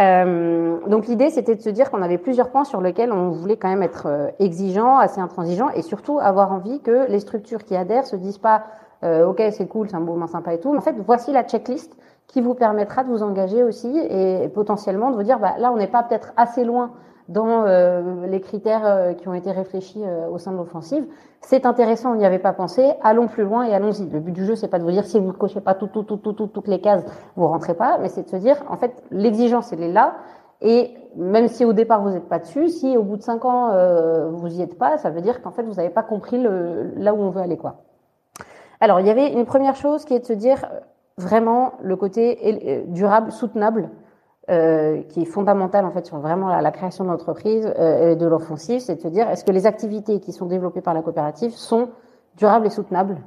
Euh, donc l'idée, c'était de se dire qu'on avait plusieurs points sur lesquels on voulait quand même être euh, exigeant, assez intransigeant, et surtout avoir envie que les structures qui adhèrent se disent pas euh, OK, c'est cool, c'est un mouvement sympa et tout. En fait, voici la checklist qui vous permettra de vous engager aussi et potentiellement de vous dire bah, là, on n'est pas peut-être assez loin dans euh, les critères euh, qui ont été réfléchis euh, au sein de l'offensive. C'est intéressant, on n'y avait pas pensé. Allons plus loin et allons-y. Le but du jeu, c'est pas de vous dire si vous ne cochez pas tout, tout, tout, tout, tout, toutes les cases, vous rentrez pas, mais c'est de se dire en fait l'exigence elle est là. Et même si au départ vous n'êtes pas dessus, si au bout de cinq ans vous y êtes pas, ça veut dire qu'en fait vous n'avez pas compris là où on veut aller quoi. Alors il y avait une première chose qui est de se dire vraiment le côté durable, soutenable euh, qui est fondamentale en fait sur vraiment la, création d'entreprise euh, et de l'offensive, c'est de se dire est-ce que les activités qui sont développées par la coopérative sont durables et soutenables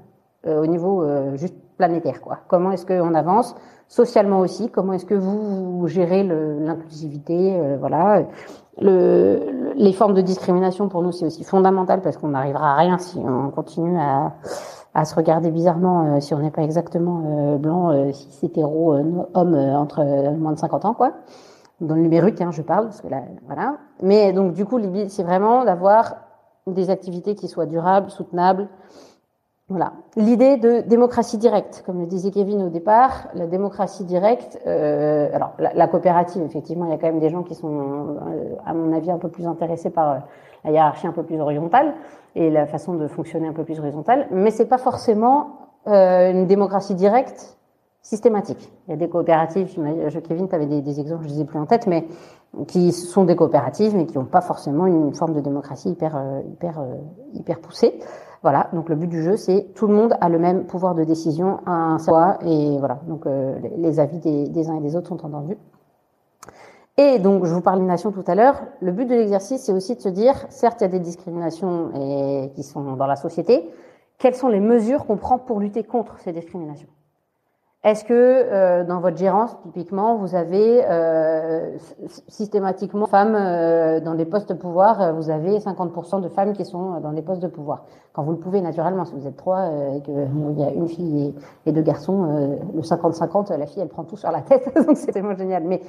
euh, au niveau euh, juste planétaire quoi? Comment est-ce qu'on avance? Socialement aussi Comment est-ce que vous, vous gérez l'inclusivité euh, Voilà. Le, les formes de discrimination pour nous c'est aussi fondamental parce qu'on n'arrivera à rien si on continue à à se regarder bizarrement euh, si on n'est pas exactement euh, blanc, euh, si c'est hétéro, homme entre moins de 50 ans, quoi. Dans le numérique, hein, je parle, parce que là, voilà. Mais donc, du coup, c'est vraiment d'avoir des activités qui soient durables, soutenables. Voilà. L'idée de démocratie directe, comme le disait Kevin au départ, la démocratie directe. Euh, alors, la, la, coopérative, effectivement, il y a quand même des gens qui sont, à mon avis, un peu plus intéressés par la hiérarchie un peu plus horizontale et la façon de fonctionner un peu plus horizontale, mais c'est pas forcément euh, une démocratie directe systématique. Il y a des coopératives, je, Kevin, tu avais des, exemples, je les ai plus en tête, mais qui sont des coopératives, mais qui n'ont pas forcément une forme de démocratie hyper, euh, hyper, euh, hyper poussée. Voilà. Donc le but du jeu, c'est tout le monde a le même pouvoir de décision à un fois, et voilà. Donc euh, les, avis des, des uns et des autres sont entendus. Et donc, je vous parlais de nation tout à l'heure. Le but de l'exercice, c'est aussi de se dire, certes, il y a des discriminations et, qui sont dans la société. Quelles sont les mesures qu'on prend pour lutter contre ces discriminations? Est-ce que euh, dans votre gérance, typiquement, vous avez euh, systématiquement femmes euh, dans des postes de pouvoir euh, Vous avez 50% de femmes qui sont dans des postes de pouvoir? Quand vous le pouvez, naturellement, si vous êtes trois euh, et qu'il y a une fille et, deux garçons, le 50-50, la fille, elle prend tout sur la tête. donc, c'est vraiment génial. Mais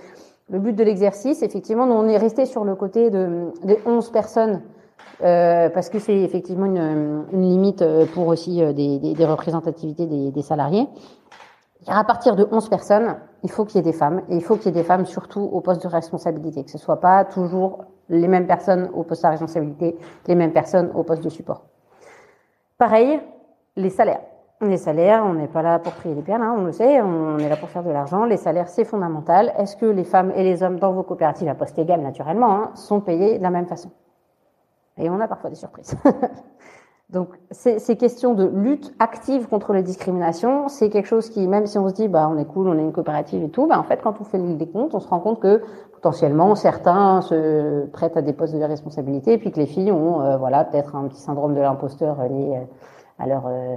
le but de l'exercice, effectivement, nous, on est resté sur le côté de, des 11 personnes euh, parce que c'est effectivement une, une, limite euh, pour aussi euh, des, des, des représentativités des, des, salariés. à partir de 11 personnes, il faut qu'il y ait des femmes, et il faut qu'il y ait des femmes surtout au poste de responsabilité, que ce soit pas toujours les mêmes personnes au poste de responsabilité, les mêmes personnes au poste de support. Pareil, les salaires. Les salaires, on n'est pas là pour prier les perles, hein, on le sait, on est là pour faire de l'argent. Les salaires, c'est fondamental. Est-ce que les femmes et les hommes dans vos coopératives à poste égal, naturellement, hein, sont payés de la même façon? Et on a parfois des surprises. Donc, ces, questions de lutte active contre les discriminations, c'est quelque chose qui, même si on se dit, bah, on est cool, on est une coopérative et tout, bah, en fait, quand on fait des comptes, on se rend compte que potentiellement certains se prêtent à des postes de responsabilité, et puis que les filles ont, euh, voilà, peut-être un petit syndrome de l'imposteur lié à leur euh,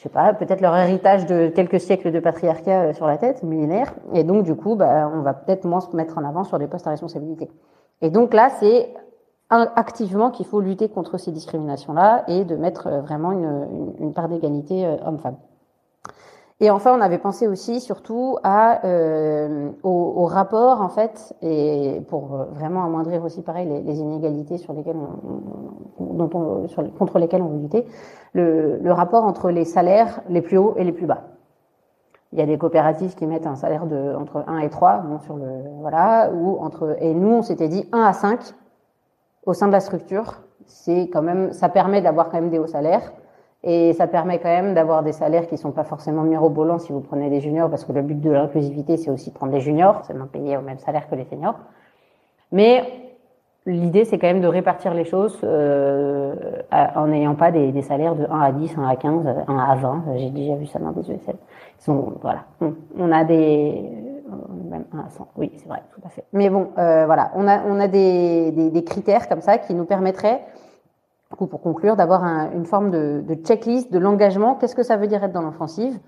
je sais pas, peut-être leur héritage de quelques siècles de patriarcat euh, sur la tête, millénaire, et donc du coup, bah, on va peut-être moins se mettre en avant sur des postes à responsabilité. Et donc là, c'est activement qu'il faut lutter contre ces discriminations-là et de mettre vraiment une, une part d'égalité homme-femme. Et enfin, on avait pensé aussi surtout à, euh, au, au, rapport en fait, et pour vraiment amoindrir aussi pareil les, les inégalités sur lesquelles on, dont on, sur, contre lesquelles on veut lutter, le, le, rapport entre les salaires les plus hauts et les plus bas. Il y a des coopératives qui mettent un salaire de entre 1 et 3, bon, sur le voilà, ou entre et nous on s'était dit 1 à 5 au sein de la structure. C'est quand même, ça permet d'avoir quand même des hauts salaires et ça permet quand même d'avoir des salaires qui sont pas forcément mirobolants si vous prenez des juniors, parce que le but de l'inclusivité, c'est aussi de prendre des juniors, seulement payer au même salaire que les seniors. Mais l'idée, c'est quand même de répartir les choses euh, en n'ayant pas des, salaires de 1 à 10, 1 à 15, 1 à 20. J'ai déjà vu ça dans des ESL. Ils sont, voilà. On a des... Même 1 à 100. Oui, c'est vrai, tout à fait. Mais bon, euh, voilà. On a, on a des, des critères comme ça qui nous permettraient pour conclure, d'avoir une forme de, de, checklist de l'engagement. Qu'est-ce que ça veut dire être dans l'offensive?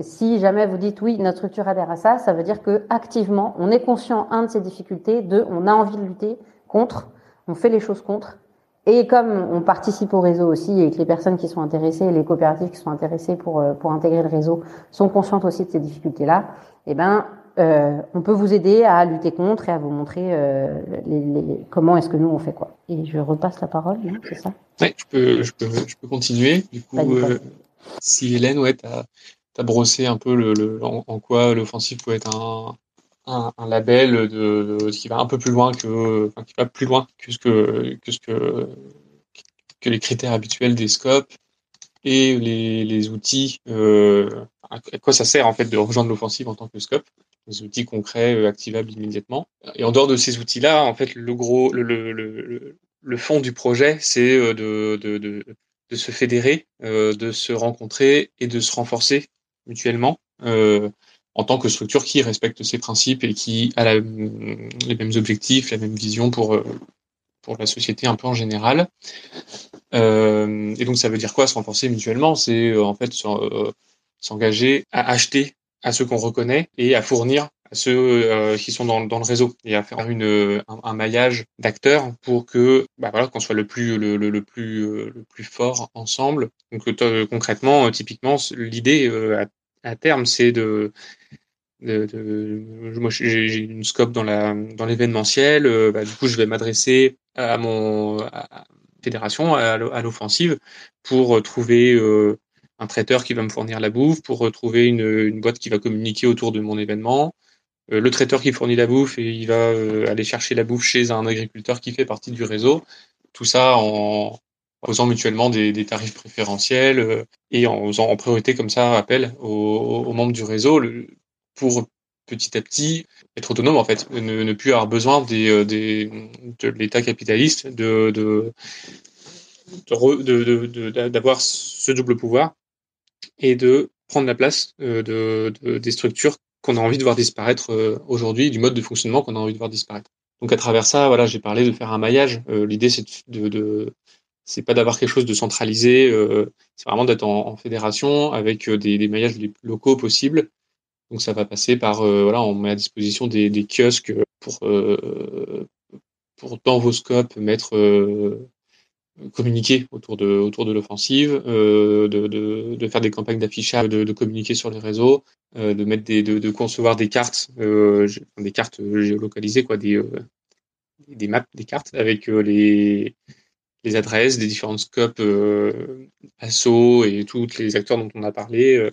Si jamais vous dites oui, notre structure adhère à ça, ça veut dire que activement, on est conscient un de ces difficultés, deux, on a envie de lutter contre, on fait les choses contre. Et comme on participe au réseau aussi et que les personnes qui sont intéressées, les coopératives qui sont intéressées pour euh, pour intégrer le réseau sont conscientes aussi de ces difficultés-là, eh ben euh, on peut vous aider à lutter contre et à vous montrer euh, les, les, comment est-ce que nous on fait quoi. Et je repasse la parole, c'est ça? Oui, je peux, je, peux, je peux continuer. Du coup, euh, si Hélène, ouais, tu as, brossé un peu le, le en, en, quoi l'offensive peut être un, un, un label de, de, qui va un peu plus loin que, enfin, qui va plus loin que ce que, que ce que, que les critères habituels des scopes et les, les outils. À quoi ça sert en fait de rejoindre l'offensive en tant que scope des outils concrets, euh, activables immédiatement. Et en dehors de ces outils-là, en fait, le gros, le, le, le, le fond du projet, c'est euh, de, de, de, de, se fédérer, euh, de se rencontrer et de se renforcer mutuellement euh, en tant que structure qui respecte ses principes et qui a la, les mêmes objectifs, la même vision pour pour la société un peu en général. Euh, et donc ça veut dire quoi se renforcer mutuellement? C'est en fait s'engager à acheter à ceux qu'on reconnaît et à fournir à ceux euh, qui sont dans, dans, le réseau et à faire une, un, maillage d'acteurs pour que bah voilà qu'on soit le plus le, le, le plus euh, le plus fort ensemble. Donc euh, concrètement, typiquement, l'idée à, à, terme, c'est de de, de, moi j'ai une scope dans la dans l'événementiel bah, du coup je vais m'adresser à mon à fédération à l'offensive pour trouver euh, un traiteur qui va me fournir la bouffe, pour retrouver une, une boîte qui va communiquer autour de mon événement, euh, le traiteur qui fournit la bouffe et il va euh, aller chercher la bouffe chez un agriculteur qui fait partie du réseau. Tout ça en posant mutuellement des, tarifs préférentiels euh, et en faisant en priorité comme ça appel aux, membres du réseau pour petit à petit être autonome en fait, ne, plus avoir besoin des, des de l'État capitaliste, de, de d'avoir ce double pouvoir et de prendre la place euh, de, de, des structures qu'on a envie de voir disparaître euh, aujourd'hui, du mode de fonctionnement qu'on a envie de voir disparaître. Donc à travers ça, voilà, j'ai parlé de faire un maillage. Euh, L'idée, c'est de, de c'est pas d'avoir quelque chose de centralisé, euh, c'est vraiment d'être en, en, fédération avec euh, des, des, maillages les plus locaux possibles. Donc ça va passer par, euh, voilà, on met à disposition des, des kiosques pour, pour dans vos scopes mettre communiquer autour de, autour de l'offensive, euh, de, de, de, faire des campagnes d'affichage, de, de, communiquer sur les réseaux, euh, de mettre des, de, concevoir des cartes, euh, des cartes géolocalisées, quoi, des, euh, des maps, des cartes avec euh, les, les adresses des différents scopes euh, ASSO et tous les acteurs dont on a parlé.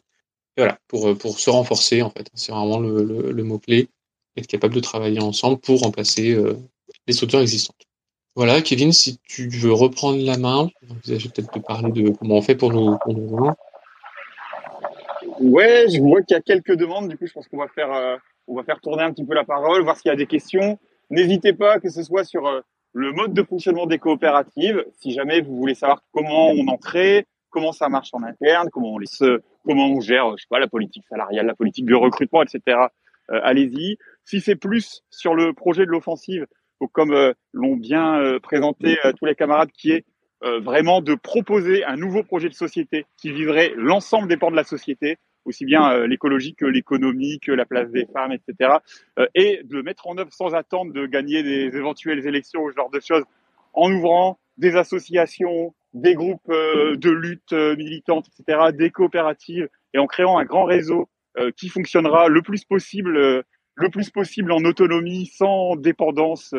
voilà, pour, pour se renforcer en fait. C'est vraiment le, le, le mot-clé, être capable de travailler ensemble pour remplacer les structures existantes. Voilà, Kevin, si tu veux reprendre la main, je vais peut-être te parler de comment on fait pour nous, pour. Ouais, je vois qu'il y a quelques demandes. Du coup, je pense qu'on va faire, euh, on va faire tourner un petit peu la parole, voir s'il y a des questions. N'hésitez pas, que ce soit sur euh, le mode de fonctionnement des coopératives. Si jamais vous voulez savoir comment on en crée, comment ça marche en interne, comment on gère, je sais pas, la politique salariale, la politique de recrutement, etc. Euh, allez-y. Si c'est plus sur le projet de l'offensive, donc, comme euh, l'ont bien euh, présenté euh, tous les camarades, qui est vraiment de proposer un nouveau projet de société qui vivrait l'ensemble des pans de la société, aussi bien l'écologie que l'économie, que la place des femmes, etc. et de le mettre en œuvre sans attendre de gagner des éventuelles élections ou ce genre de choses en ouvrant des associations, des groupes de lutte militantes, etc., des coopératives, et en créant un grand réseau qui fonctionnera le plus possible, le plus possible en autonomie, sans dépendance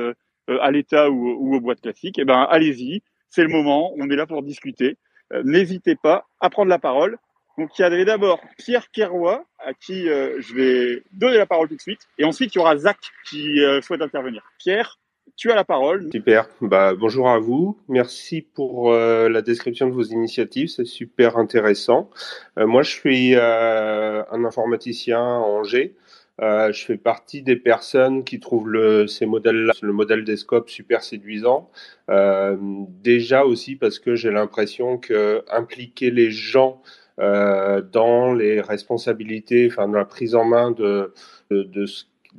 à l'État ou, ou, aux boîtes classiques. Eh ben, allez-y, c'est le moment, on est là pour discuter. N'hésitez pas à prendre la parole. Donc il y avait d'abord Pierre Keroy, à qui euh, je vais donner la parole tout de suite, et ensuite il y aura Zach qui euh, souhaite intervenir. Pierre, tu as la parole. Super. Bah, bonjour à vous. Merci pour euh, la description de vos initiatives. C'est super intéressant. moi, je suis un informaticien en Angers. Je fais partie des personnes qui trouvent le, ces modèles le modèle des scopes super séduisant. déjà aussi parce que j'ai l'impression que impliquer les gens euh, dans les responsabilités, enfin dans la prise en main de, de, de,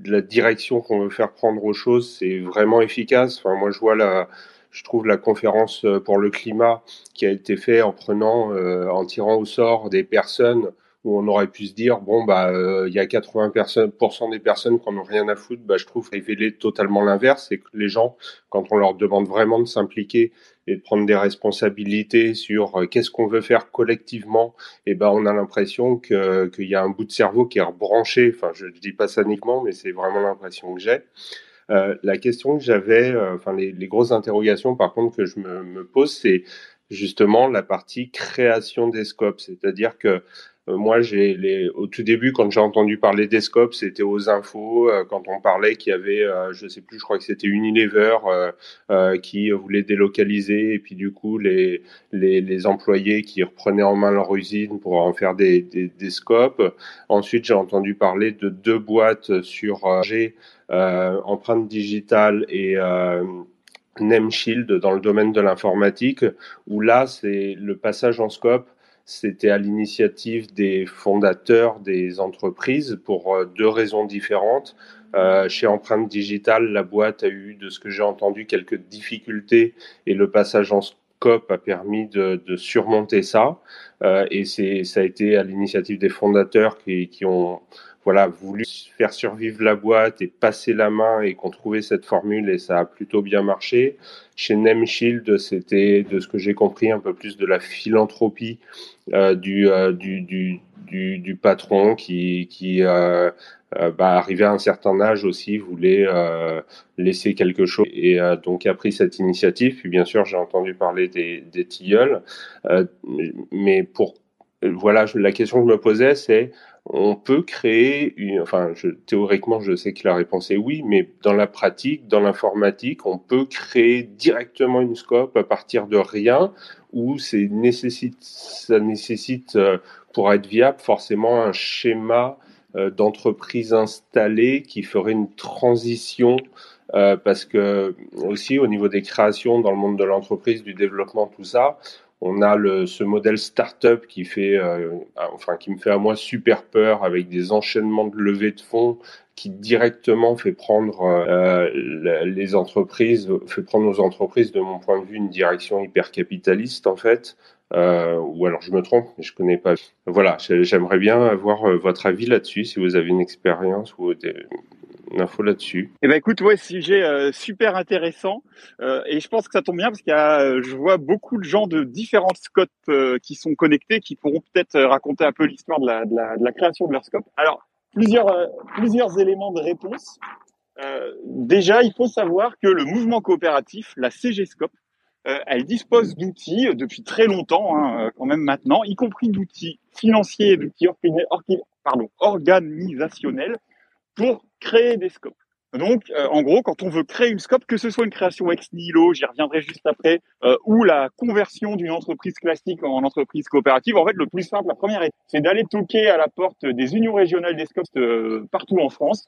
la direction qu'on veut faire prendre aux choses, c'est vraiment efficace. Enfin, moi, je vois la, je trouve la conférence pour le climat qui a été faite en prenant, euh, en tirant au sort des personnes où on aurait pu se dire bon bah euh, il y a 80% des personnes qui n'ont rien à foutre, bah je trouve révéler totalement l'inverse, c'est que les gens quand on leur demande vraiment de s'impliquer et de prendre des responsabilités sur euh, qu'est-ce qu'on veut faire collectivement, et eh ben on a l'impression que qu'il y a un bout de cerveau qui est rebranché. Enfin je, dis pas ça uniquement, mais c'est vraiment l'impression que j'ai. Euh, la question que j'avais, euh, enfin les, les, grosses interrogations par contre que je me, me pose, c'est justement la partie création des scopes, c'est-à-dire que moi, j'ai les, au tout début, quand j'ai entendu parler des scopes, c'était aux infos, euh, quand on parlait qu'il y avait, euh, je sais plus, je crois que c'était Unilever qui voulait délocaliser, et puis du coup, les, les, les, employés qui reprenaient en main leur usine pour en faire des, des, des scopes. Ensuite, j'ai entendu parler de deux boîtes sur G, empreinte digitale et Nameshield dans le domaine de l'informatique, où là, c'est le passage en scope c'était à l'initiative des fondateurs des entreprises pour euh, deux raisons différentes. Euh, chez Empreinte Digitale, la boîte a eu, de ce que j'ai entendu, quelques difficultés et le passage en scope a permis de, surmonter ça. Euh, et ça a été à l'initiative des fondateurs qui ont voilà, voulu faire survivre la boîte et passer la main et qu'on trouvait cette formule et ça a plutôt bien marché. Chez Nemshield, c'était, de ce que j'ai compris, un peu plus de la philanthropie euh, du, euh, du, du, du, du, patron qui, qui euh, euh bah, à un certain âge aussi, voulait euh, laisser quelque chose et donc a pris cette initiative. Puis bien sûr, j'ai entendu parler des, des tilleuls, mais pour voilà, la question que je me posais, c'est on peut créer une, enfin, je, théoriquement, je sais que la réponse est oui, mais dans la pratique, dans l'informatique, on peut créer directement une scope à partir de rien, où nécessite, ça nécessite, euh, pour être viable, forcément un schéma euh, d'entreprise installée qui ferait une transition euh, parce que aussi au niveau des créations dans le monde de l'entreprise, du développement, tout ça, on a le, ce modèle startup qui fait, euh, enfin, qui me fait à moi super peur avec des enchaînements de levée de fonds qui directement fait prendre euh, les entreprises, fait prendre nos entreprises, de mon point de vue, une direction hyper capitaliste en fait. Euh, ou alors je me trompe, mais je connais pas. Voilà, j'aimerais bien avoir euh, votre avis là-dessus, si vous avez une expérience ou des, info là-dessus. Eh ben écoute, ouais, sujet euh, super intéressant euh, et je pense que ça tombe bien parce qu'il y a, euh, je vois beaucoup de gens de différents scopes qui sont connectés, qui pourront peut-être raconter un peu l'histoire de la, de, la, de la, création de leur scope. Alors plusieurs plusieurs éléments de réponse. déjà, il faut savoir que le mouvement coopératif, la CG Scope, elle dispose d'outils depuis très longtemps, hein, quand même maintenant, y compris d'outils financiers, d'outils pardon, organisationnels pour créer des scopes. Donc, euh, en gros, quand on veut créer une scope, que ce soit une création ex nihilo, j'y reviendrai juste après, euh, ou la conversion d'une entreprise classique en entreprise coopérative, en fait, le plus simple, la première, c'est d'aller toquer à la porte des unions régionales des scopes euh, partout en France,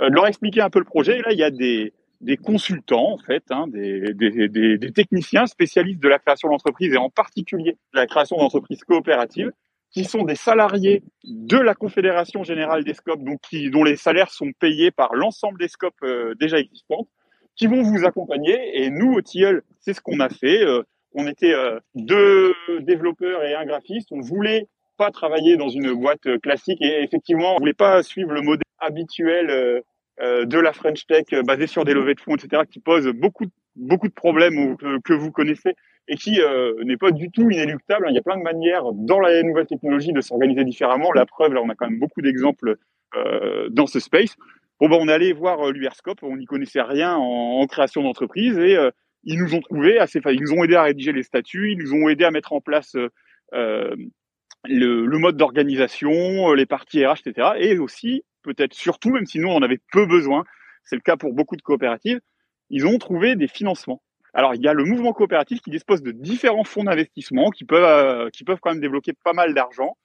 de leur expliquer un peu le projet. Et là, il y a des, consultants, en fait, hein, des, des, techniciens spécialistes de la création d'entreprise et en particulier de la création d'entreprises coopératives qui sont des salariés de la Confédération générale des scopes, donc dont les salaires sont payés par l'ensemble des scopes euh, déjà existantes, qui vont vous accompagner. Et nous, au Tilleul, c'est ce qu'on a fait. Euh, on était euh, deux développeurs et un graphiste. On voulait pas travailler dans une boîte classique et effectivement, on voulait pas suivre le modèle habituel de la French Tech basé sur des levées de fonds, etc., qui pose beaucoup beaucoup de problèmes que vous connaissez et qui n'est pas du tout inéluctable. Il y a plein de manières dans la nouvelle technologie de s'organiser différemment. La preuve, là, on a quand même beaucoup d'exemples dans ce space. Bon, ben, on est allé voir l'URSCOP, on n'y connaissait rien en, création d'entreprise et ils nous ont trouvé assez, ils nous ont aidé à rédiger les statuts, ils nous ont aidé à mettre en place euh, le, le, mode d'organisation, les parties RH, etc. Et aussi, peut-être surtout, même si nous on en avait peu besoin, c'est le cas pour beaucoup de coopératives, ils ont trouvé des financements. Alors il y a le mouvement coopératif qui dispose de différents fonds d'investissement qui peuvent euh, qui peuvent quand même débloquer pas mal d'argent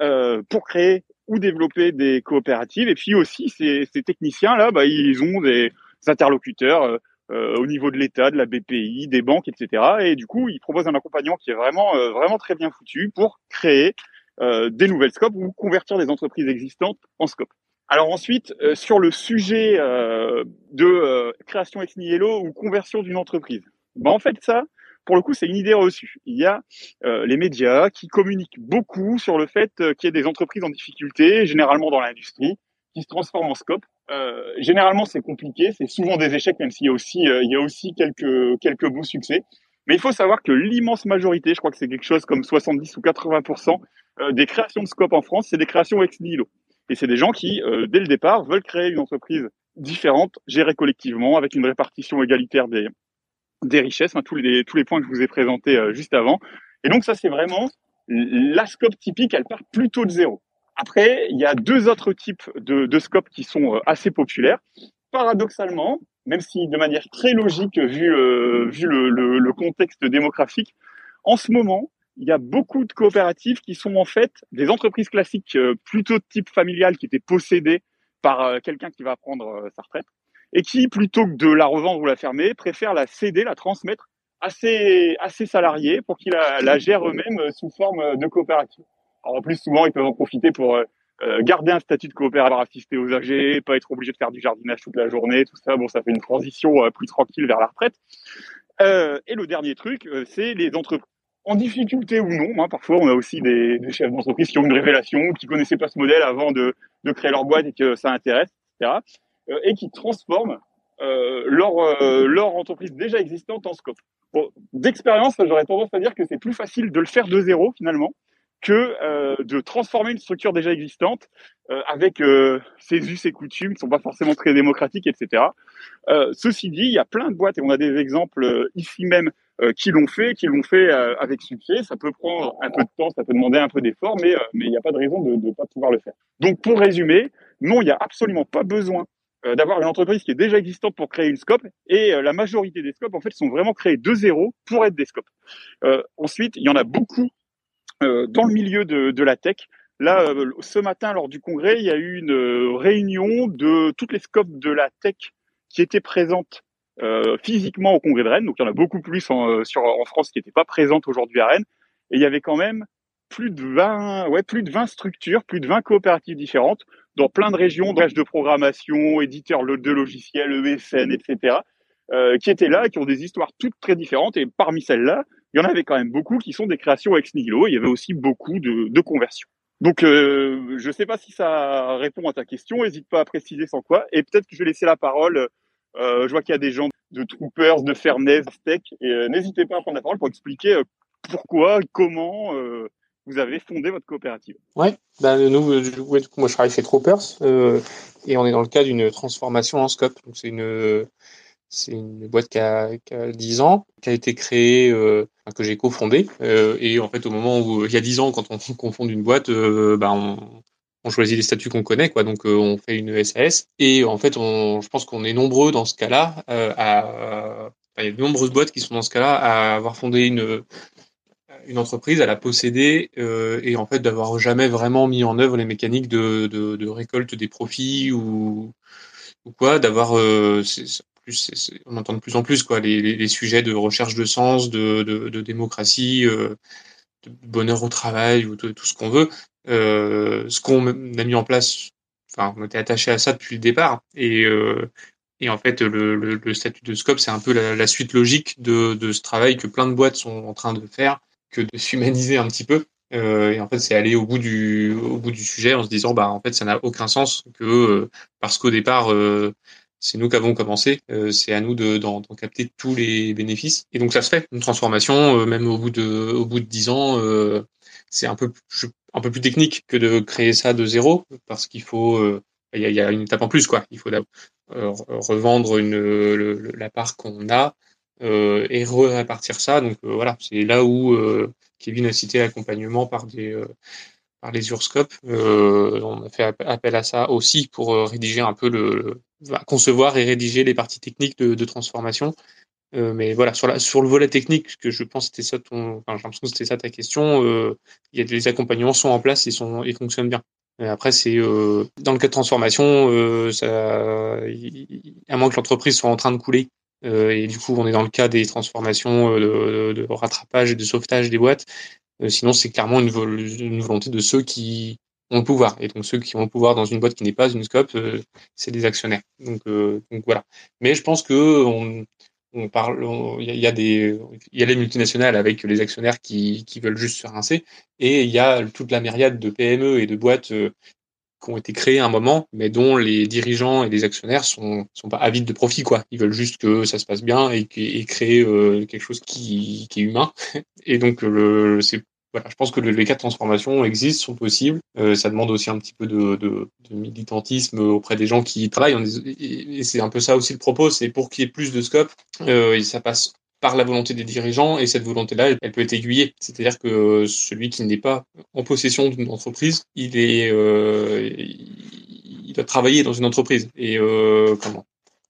euh, pour créer ou développer des coopératives. Et puis aussi ces, ces techniciens là, bah, ils ont des interlocuteurs euh, au niveau de l'État, de la BPI, des banques, etc. Et du coup, ils proposent un accompagnement qui est vraiment vraiment très bien foutu pour créer des nouvelles scopes ou convertir des entreprises existantes en scope. Alors ensuite, sur le sujet de création ex nihilo ou conversion d'une entreprise, bah en fait ça, pour le coup, c'est une idée reçue. Il y a euh, les médias qui communiquent beaucoup sur le fait qu'il y ait des entreprises en difficulté, généralement dans l'industrie, qui se transforment en scope. Euh, généralement, c'est compliqué, c'est souvent des échecs, même s'il y a aussi, euh, il y a aussi quelques, quelques beaux succès. Mais il faut savoir que l'immense majorité, je crois que c'est quelque chose comme 70 ou 80% euh, des créations de scope en France, c'est des créations ex nihilo. Et c'est des gens qui, euh, dès le départ, veulent créer une entreprise différente, gérée collectivement, avec une répartition égalitaire des, richesses, hein, tous, les, points que je vous ai présentés euh, juste avant. Et donc ça, c'est vraiment la scope typique, elle part plutôt de zéro. Après, il y a deux autres types de, de scopes qui sont euh, assez populaires. Paradoxalement, même si de manière très logique vu, le, contexte démographique, en ce moment, il y a beaucoup de coopératives qui sont en fait des entreprises classiques plutôt de type familial qui étaient possédées par quelqu'un qui va prendre sa retraite et qui, plutôt que de la revendre ou la fermer, préfèrent la céder, la transmettre à ses, à salariés pour qu'ils la, gèrent eux-mêmes sous forme de coopérative. En plus, souvent, ils peuvent en profiter pour euh, garder un statut de coopérateur assisté aux âgés, pas être obligé de faire du jardinage toute la journée, tout ça. Bon, ça fait une transition euh, plus tranquille vers la retraite. Euh, et le dernier truc, euh, c'est les entreprises en difficulté ou non. Hein, parfois, on a aussi des, chefs d'entreprise qui ont une révélation, qui connaissaient pas ce modèle avant de, créer leur boîte et que ça intéresse, etc. Euh, et qui transforment euh, leur, euh, leur entreprise déjà existante en scope. D'expérience, j'aurais tendance à dire que c'est plus facile de le faire de zéro finalement que de transformer une structure déjà existante avec ses us et coutumes qui sont pas forcément très démocratiques, etc. ceci dit, il y a plein de boîtes et on a des exemples ici même qui l'ont fait, qui l'ont fait avec succès. Ça peut prendre un peu de temps, ça peut demander un peu d'effort, mais mais il n'y a pas de raison de ne pas pouvoir le faire. Donc pour résumer, non, il n'y a absolument pas besoin euh, d'avoir une entreprise qui est déjà existante pour créer une scope et euh, la majorité des scopes en fait sont vraiment créés de zéro pour être des scopes. Euh, ensuite, il y en a beaucoup euh, dans le milieu de, de la tech. Là, ce matin lors du congrès, il y a eu une réunion de toutes les scopes de la tech qui étaient présentes physiquement au congrès de Rennes. Donc il y en a beaucoup plus en, sur, en France qui n'étaient pas présentes aujourd'hui à Rennes. Et il y avait quand même plus de 20, ouais, plus de 20 structures, plus de 20 coopératives différentes dans plein de régions, de programmation, éditeurs de logiciels, ESN, etc., euh, qui étaient là, qui ont des histoires toutes très différentes. Et parmi celles-là, il y en avait quand même beaucoup qui sont des créations ex nihilo. Il y avait aussi beaucoup de, conversions. Donc, euh, je ne sais pas si ça répond à ta question. N'hésite pas à préciser sans quoi. Et peut-être que je vais laisser la parole. Euh, je vois qu'il y a des gens de Troopers, de Fairness, Tech. Et euh, n'hésitez pas à prendre la parole pour expliquer euh, pourquoi, comment vous avez fondé votre coopérative. Ouais, ben nous, euh, du coup, moi je travaille chez Troopers et on est dans le cas d'une transformation en scope. Donc c'est une c'est une boîte qui a, qui a 10 ans, qui a été créée, que j'ai cofondée. Euh, et en fait, au moment où il y a 10 ans, quand on confonde une boîte, ben on, on choisit les statuts qu'on connaît, quoi. Donc on fait une SAS. Et en fait, on, je pense qu'on est nombreux dans ce cas-là à, il y a de nombreuses boîtes qui sont dans ce cas-là à avoir fondé une une entreprise à la posséder euh, et en fait d'avoir jamais vraiment mis en œuvre les mécaniques de, de, récolte des profits ou, ou quoi, d'avoir euh, plus, on entend de plus en plus quoi les, les, sujets de recherche de sens, de, de, démocratie, euh, de bonheur au travail ou tout ce qu'on veut. Euh, ce qu'on a mis en place, enfin on était attaché à ça depuis le départ et euh, et en fait, le, le, le, statut de scope, c'est un peu la, la, suite logique de, de ce travail que plein de boîtes sont en train de faire que de s'humaniser un petit peu. Euh, et en fait, c'est aller au bout du au bout du sujet en se disant bah en fait ça n'a aucun sens que euh, parce qu'au départ euh, c'est nous qui avons commencé, c'est à nous de d'en capter tous les bénéfices. Et donc ça se fait une transformation, même au bout de au bout de dix ans, c'est un peu un peu plus technique que de créer ça de zéro parce qu'il faut il y, a, une étape en plus quoi. Il faut revendre une, la part qu'on a et répartir ça. Donc voilà, c'est là où Kevin a cité l'accompagnement par des par les urscopes. Euh, on a fait appel à ça aussi pour euh, rédiger un peu le, concevoir et rédiger les parties techniques de transformation. Euh, mais voilà, sur, la, sur le volet technique, que je pense c'était ça ton, enfin, j'ai l'impression que c'était ça ta question. Euh, y a des accompagnements sont en place et sont et fonctionnent bien. Après, c'est euh, dans le cas de transformation, ça, à moins que l'entreprise soit en train de couler, et du coup, on est dans le cas des transformations de, de, rattrapage et de sauvetage des boîtes. Euh, sinon, c'est clairement une, une, volonté de ceux qui ont le pouvoir. Et donc, ceux qui ont le pouvoir dans une boîte qui n'est pas une scope, euh, c'est des actionnaires. Donc, euh, donc, voilà. Mais je pense que on, on parle, il y, a des, il y a les multinationales avec les actionnaires qui, qui veulent juste se rincer, et il y a toute la myriade de PME et de boîtes qui ont été créées à un moment, mais dont les dirigeants et les actionnaires sont sont pas avides de profit quoi. Ils veulent juste que ça se passe bien et, et créer quelque chose qui, qui est humain. Et donc c'est voilà, je pense que les cas de transformation existent, sont possibles. Euh, ça demande aussi un petit peu de, de, de, militantisme auprès des gens qui travaillent. Et c'est un peu ça aussi le propos, c'est pour qu'il y ait plus de scope, euh, et ça passe par la volonté des dirigeants, et cette volonté-là, elle, peut être aiguillée. C'est-à-dire que celui qui n'est pas en possession d'une entreprise, il est, euh, il doit travailler dans une entreprise. Et euh, comment?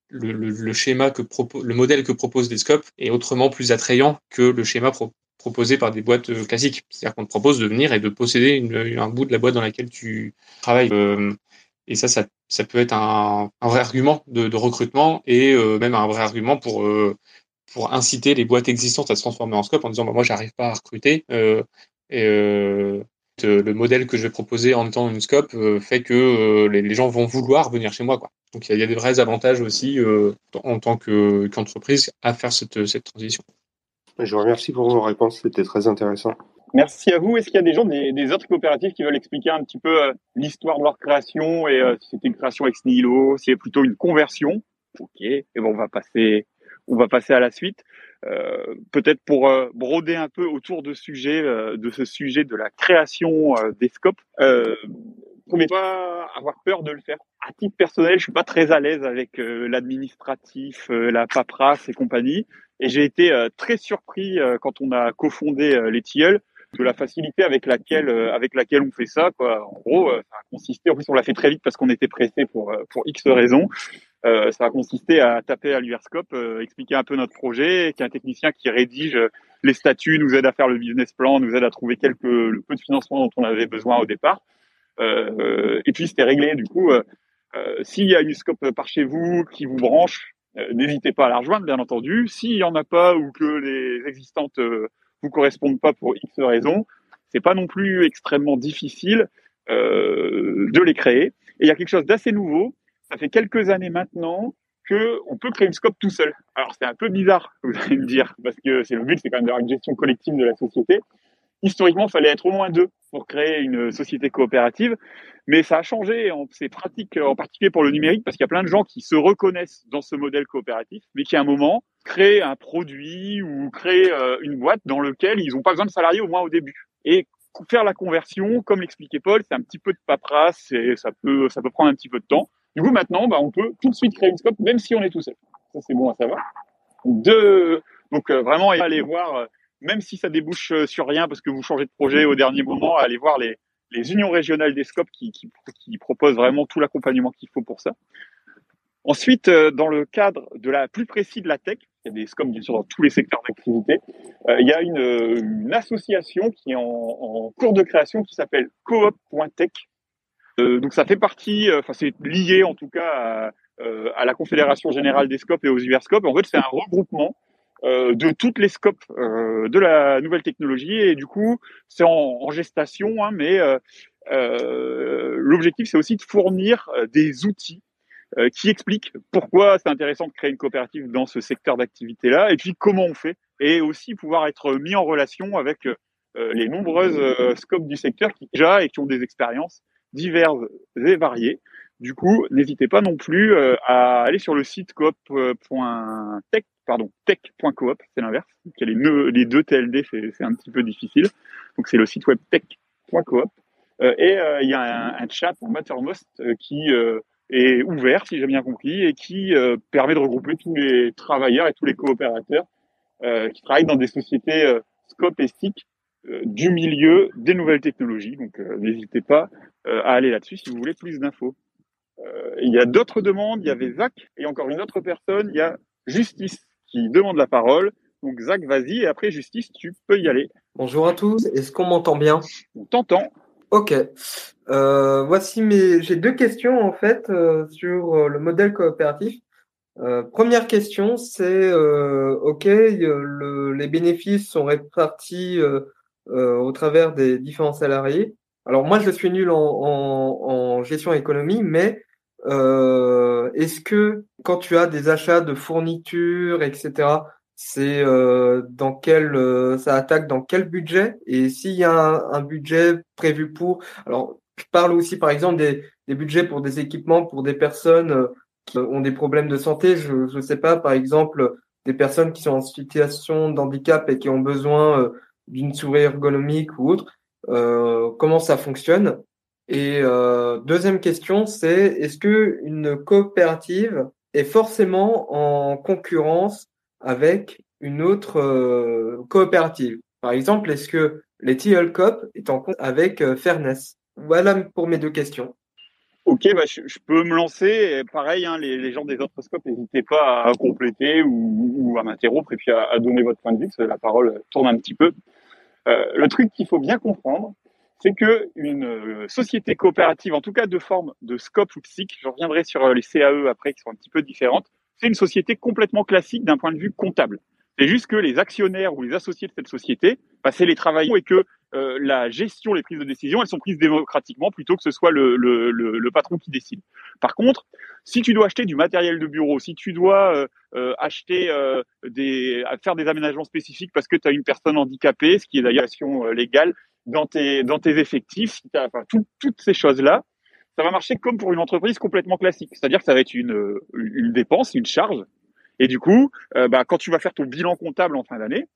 Le, le, le, schéma que propose, le modèle que propose des scopes est autrement plus attrayant que le schéma pro proposé par des boîtes euh, classiques. C'est-à-dire qu'on te propose de venir et de posséder un bout de la boîte dans laquelle tu travailles. Euh, et ça, ça, peut être un, vrai argument de, recrutement et euh, même un vrai argument pour inciter les boîtes existantes à se transformer en scope en disant bah, moi j'arrive pas à recruter le modèle que je vais proposer en étant une scope fait que les, gens vont vouloir venir chez moi. Donc il y, a, des vrais avantages aussi en tant qu'entreprise à faire cette transition. Je vous remercie pour vos réponses, c'était très intéressant. Merci à vous. Est-ce qu'il y a des gens, des, autres coopératives qui veulent expliquer un petit peu euh, l'histoire de leur création et euh, si c'était une création ex nihilo, si c'est plutôt une conversion? Ok. Et bon, on va passer, on va passer à la suite. Euh, peut-être pour euh, broder un peu autour de ce sujet de la création des scopes. Euh, ne pas avoir peur de le faire. À titre personnel, je suis pas très à l'aise avec l'administratif, la paperasse et compagnie. Et j'ai été euh, très surpris euh, quand on a cofondé euh, les Tilleuls de la facilité avec laquelle avec laquelle on fait ça quoi. En gros, ça a consisté en plus on l'a fait très vite parce qu'on était pressé pour pour X raisons. Euh, ça a consisté à taper à l'URSCOP, expliquer un peu notre projet, qu'il y a un technicien qui rédige les statuts, nous aide à faire le business plan, nous aide à trouver quelques le peu de financement dont on avait besoin au départ. Euh, et puis c'était réglé. Du coup, s'il y a une scope par chez vous qui vous branche, euh, n'hésitez pas à la rejoindre, bien entendu. S'il y en a pas ou que les existantes euh, vous correspondent pas pour X raisons, c'est pas non plus extrêmement difficile euh, de les créer. Et il y a quelque chose d'assez nouveau. Ça fait quelques années maintenant que on peut créer une scope tout seul. Alors c'est un peu bizarre, vous allez me dire, parce que c'est le but, c'est quand même d'avoir une gestion collective de la société historiquement, il fallait être au moins deux pour créer une société coopérative. Mais ça a changé, c'est pratique en particulier pour le numérique, parce qu'il y a plein de gens qui se reconnaissent dans ce modèle coopératif, mais qui à un moment créent un produit ou créent euh, une boîte dans lequel ils n'ont pas besoin de salariés au moins au début. Et faire la conversion, comme l'expliquait Paul, c'est un petit peu de paperasse et ça peut, ça peut prendre un petit peu de temps. Du coup, maintenant, bah, on peut tout de suite créer une scope, même si on est tout seul. Ça, c'est bon à savoir. De, donc, euh, vraiment, aller voir euh, même si ça débouche euh, sur rien parce que vous changez de projet au dernier moment, allez voir les, les unions régionales des scopes qui, qui, qui proposent vraiment tout l'accompagnement qu'il faut pour ça. Ensuite, euh, dans le cadre de la plus précis de la tech, il y a des scopes bien sûr dans tous les secteurs d'activité, euh, il y a une, une, association qui est en, en, cours de création qui s'appelle coop.tech. Euh, donc ça fait partie, enfin c'est lié en tout cas à, à, la Confédération générale des scopes et aux URSCOP. En fait, c'est un regroupement euh, de toutes les scopes euh, de la nouvelle technologie. Et du coup c'est en, en, gestation hein, mais euh, euh l'objectif c'est aussi de fournir des outils qui expliquent pourquoi c'est intéressant de créer une coopérative dans ce secteur d'activité là et puis comment on fait et aussi pouvoir être mis en relation avec les nombreuses scopes du secteur qui déjà et qui ont des expériences diverses et variées Du coup, n'hésitez pas non plus à aller sur le site coop.tech, pardon, tech.coop, c'est l'inverse. Les, les deux TLD, c'est un petit peu difficile. Donc c'est le site web tech.coop. et il y a un, chat en Mattermost qui est ouvert, si j'ai bien compris, et qui permet de regrouper tous les travailleurs et tous les coopérateurs qui travaillent dans des sociétés Scope et SIC du milieu des nouvelles technologies. Donc n'hésitez pas à aller là-dessus si vous voulez plus d'infos. Euh, il y a d'autres demandes, il y avait Zach et encore une autre personne, il y a Justice qui demande la parole. Donc Zach, vas-y, et après Justice, tu peux y aller. Bonjour à tous, est-ce qu'on m'entend bien? On t'entend. Ok. Euh, voici mes. J'ai deux questions en fait euh, sur euh, le modèle coopératif. Euh, première question, c'est ok, le, les bénéfices sont répartis au travers des différents salariés. Alors moi, je suis nul en, en, en gestion économie, mais euh, est-ce que quand tu as des achats de fournitures, etc., c'est euh, dans quel euh, ça attaque dans quel budget? Et s'il y a un, budget prévu pour alors je parle aussi par exemple des, des budgets pour des équipements pour des personnes euh, qui ont des problèmes de santé. Je ne sais pas par exemple des personnes qui sont en situation de handicap et qui ont besoin d'une souris ergonomique ou autre. Comment ça fonctionne? Et euh, deuxième question, c'est est-ce que une coopérative est forcément en concurrence avec une autre euh, coopérative? Par exemple, est-ce que les Coop est en concurrence avec euh, Fairness? Voilà pour mes deux questions. Ok, bah, je, peux me lancer. pareil, hein, les, gens des autres scopes, n'hésitez pas à compléter ou, à m'interrompre et puis à, donner votre point de vue, parce que la parole tourne un petit peu. le truc qu'il faut bien comprendre, c'est que une euh, société coopérative, en tout cas de forme de scope ou psych, je reviendrai sur euh, les CAE après qui sont un petit peu différentes, c'est une société complètement classique d'un point de vue comptable. C'est juste que les actionnaires ou les associés de cette société, bah, c'est les travailleurs et que euh, la gestion, les prises de décision, elles sont prises démocratiquement plutôt que ce soit le, patron qui décide. Par contre, si tu dois acheter du matériel de bureau, si tu dois euh, acheter des, faire des aménagements spécifiques parce que tu as une personne handicapée, ce qui est d'ailleurs légale, dans tes, dans tes effectifs, toutes ces choses-là, ça va marcher comme pour une entreprise complètement classique. C'est-à-dire que ça va être une, une dépense, une charge. Et du coup, euh, bah, quand tu vas faire ton bilan comptable en fin d'année,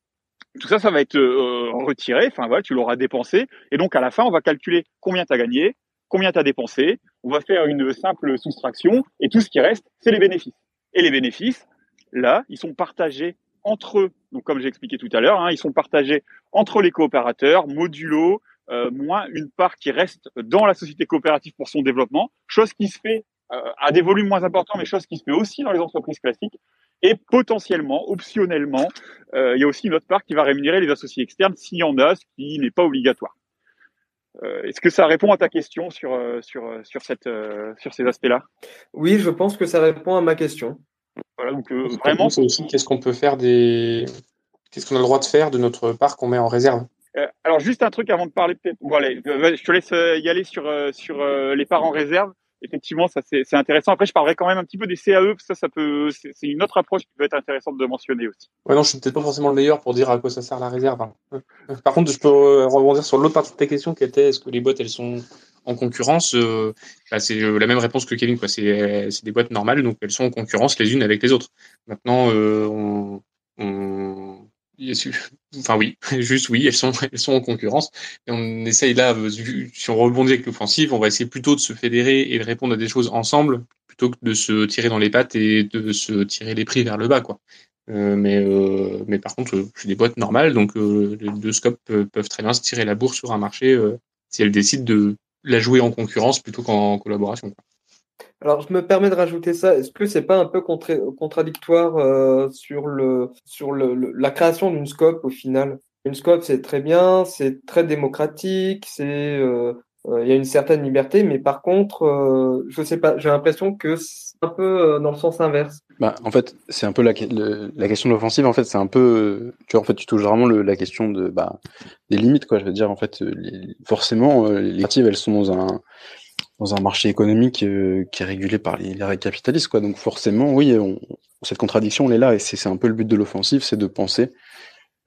tout ça, ça va être euh, retiré. Enfin voilà, tu l'auras dépensé. Et donc à la fin, on va calculer combien tu as gagné, combien tu as dépensé. On va faire une simple soustraction. Et tout ce qui reste, c'est les bénéfices. Et les bénéfices, là, ils sont partagés entre eux. Donc, comme j'ai expliqué tout à l'heure, hein, ils sont partagés entre les coopérateurs, modulo, euh, moins une part qui reste dans la société coopérative pour son développement, chose qui se fait à des volumes moins importants, mais chose qui se fait aussi dans les entreprises classiques. Et potentiellement, optionnellement, euh, il y a aussi une autre part qui va rémunérer les associés externes s'il y en a, ce qui n'est pas obligatoire. Euh, Est-ce que ça répond à ta question sur, euh, sur, sur, cette, sur ces aspects-là? Oui, je pense que ça répond à ma question. Voilà, donc euh, vraiment. C'est aussi qu'est-ce qu'on peut faire des. Qu'est-ce qu'on a le droit de faire de notre parc qu'on met en réserve? Euh, Alors, juste un truc avant de parler, peut-être. Bon, allez, je te laisse y aller sur, sur les parcs en réserve. Effectivement, ça c'est intéressant. Après, je parlerai quand même un petit peu des CAE, parce que ça, ça peut, c'est une autre approche qui peut être intéressante de mentionner aussi. Ouais, non, je suis peut-être pas forcément le meilleur pour dire à quoi ça sert la réserve. Hein. Par contre, je peux rebondir sur l'autre partie de ta question qui était est-ce que les boîtes elles sont en concurrence, euh, bah, c'est euh, la même réponse que Kevin. Quoi. C'est, des boîtes normales, donc elles sont en concurrence les unes avec les autres. Maintenant, euh, on, enfin oui, juste oui, elles sont, elles sont en concurrence. Et on essaye là, si on rebondit avec l'offensive, on va essayer plutôt de se fédérer et de répondre à des choses ensemble plutôt que de se tirer dans les pattes et de se tirer les prix vers le bas, quoi. Euh, mais, euh, mais par contre, c'est des boîtes normales, donc euh, les deux scopes peuvent très bien se tirer la bourse sur un marché si elles décident de la jouer en concurrence plutôt qu'en collaboration. Alors, je me permets de rajouter ça. Est-ce que c'est pas un peu contradictoire euh, sur le sur le, la création d'une scope au final? Une scope, c'est très bien, c'est très démocratique, c'est euh, euh, il y a une certaine liberté, mais par contre, je sais pas, j'ai l'impression que c'est un peu dans le sens inverse. Bah, en fait, c'est un peu la, question de l'offensive. En fait, c'est un peu, tu en fait, tu touches vraiment la question de bah, des limites, quoi. Je veux dire, en fait, forcément, les actives, elles sont dans un dans un marché économique euh, qui est régulé par les, les capitalistes, quoi. Donc forcément, oui, on, cette contradiction, elle est là, et c'est un peu le but de l'offensive, c'est de penser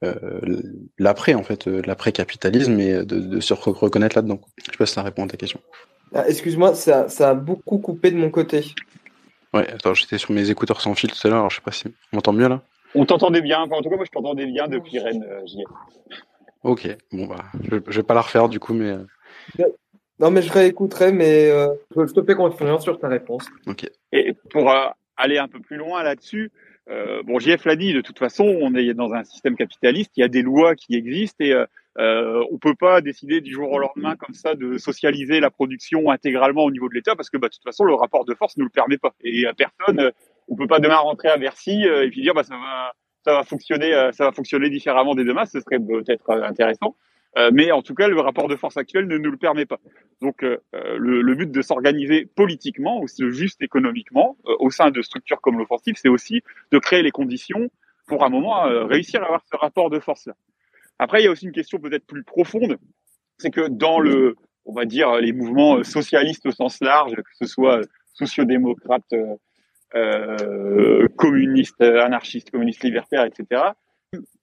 euh, l'après, en fait, euh, l'après-capitalisme, et de, de, se reconnaître là-dedans. Je sais pas si ça répond à ta question. Ah, excuse-moi, ça, ça a beaucoup coupé de mon côté. Ouais, attends, j'étais sur mes écouteurs sans fil tout à l'heure, alors je sais pas si on m'entend mieux là. On t'entendait bien, en tout cas moi je t'entendais bien depuis Rennes, euh, Ok, bon bah, je, vais pas la refaire du coup, mais. Euh. Non, mais je réécouterai, mais euh, je te fais confiance sur ta réponse. Ok. Et pour aller un peu plus loin là-dessus, bon, JF l'a dit, de toute façon, on est dans un système capitaliste, il y a des lois qui existent et euh, on peut pas décider du jour au lendemain comme ça de socialiser la production intégralement au niveau de l'État parce que bah, de toute façon le rapport de force ne le permet pas et à personne euh, on peut pas demain rentrer à Bercy euh, et puis dire bah ça va ça va fonctionner euh, ça va fonctionner différemment dès demain ce serait peut-être intéressant mais en tout cas le rapport de force actuel ne nous le permet pas donc le, le, but de s'organiser politiquement ou juste économiquement au sein de structures comme l'offensive c'est aussi de créer les conditions pour un moment réussir à avoir ce rapport de force là après, il y a aussi une question peut-être plus profonde, c'est que dans le, on va dire, les mouvements socialistes au sens large, que ce soit sociodémocrates, euh, communistes, anarchistes, communistes libertaires, etc.,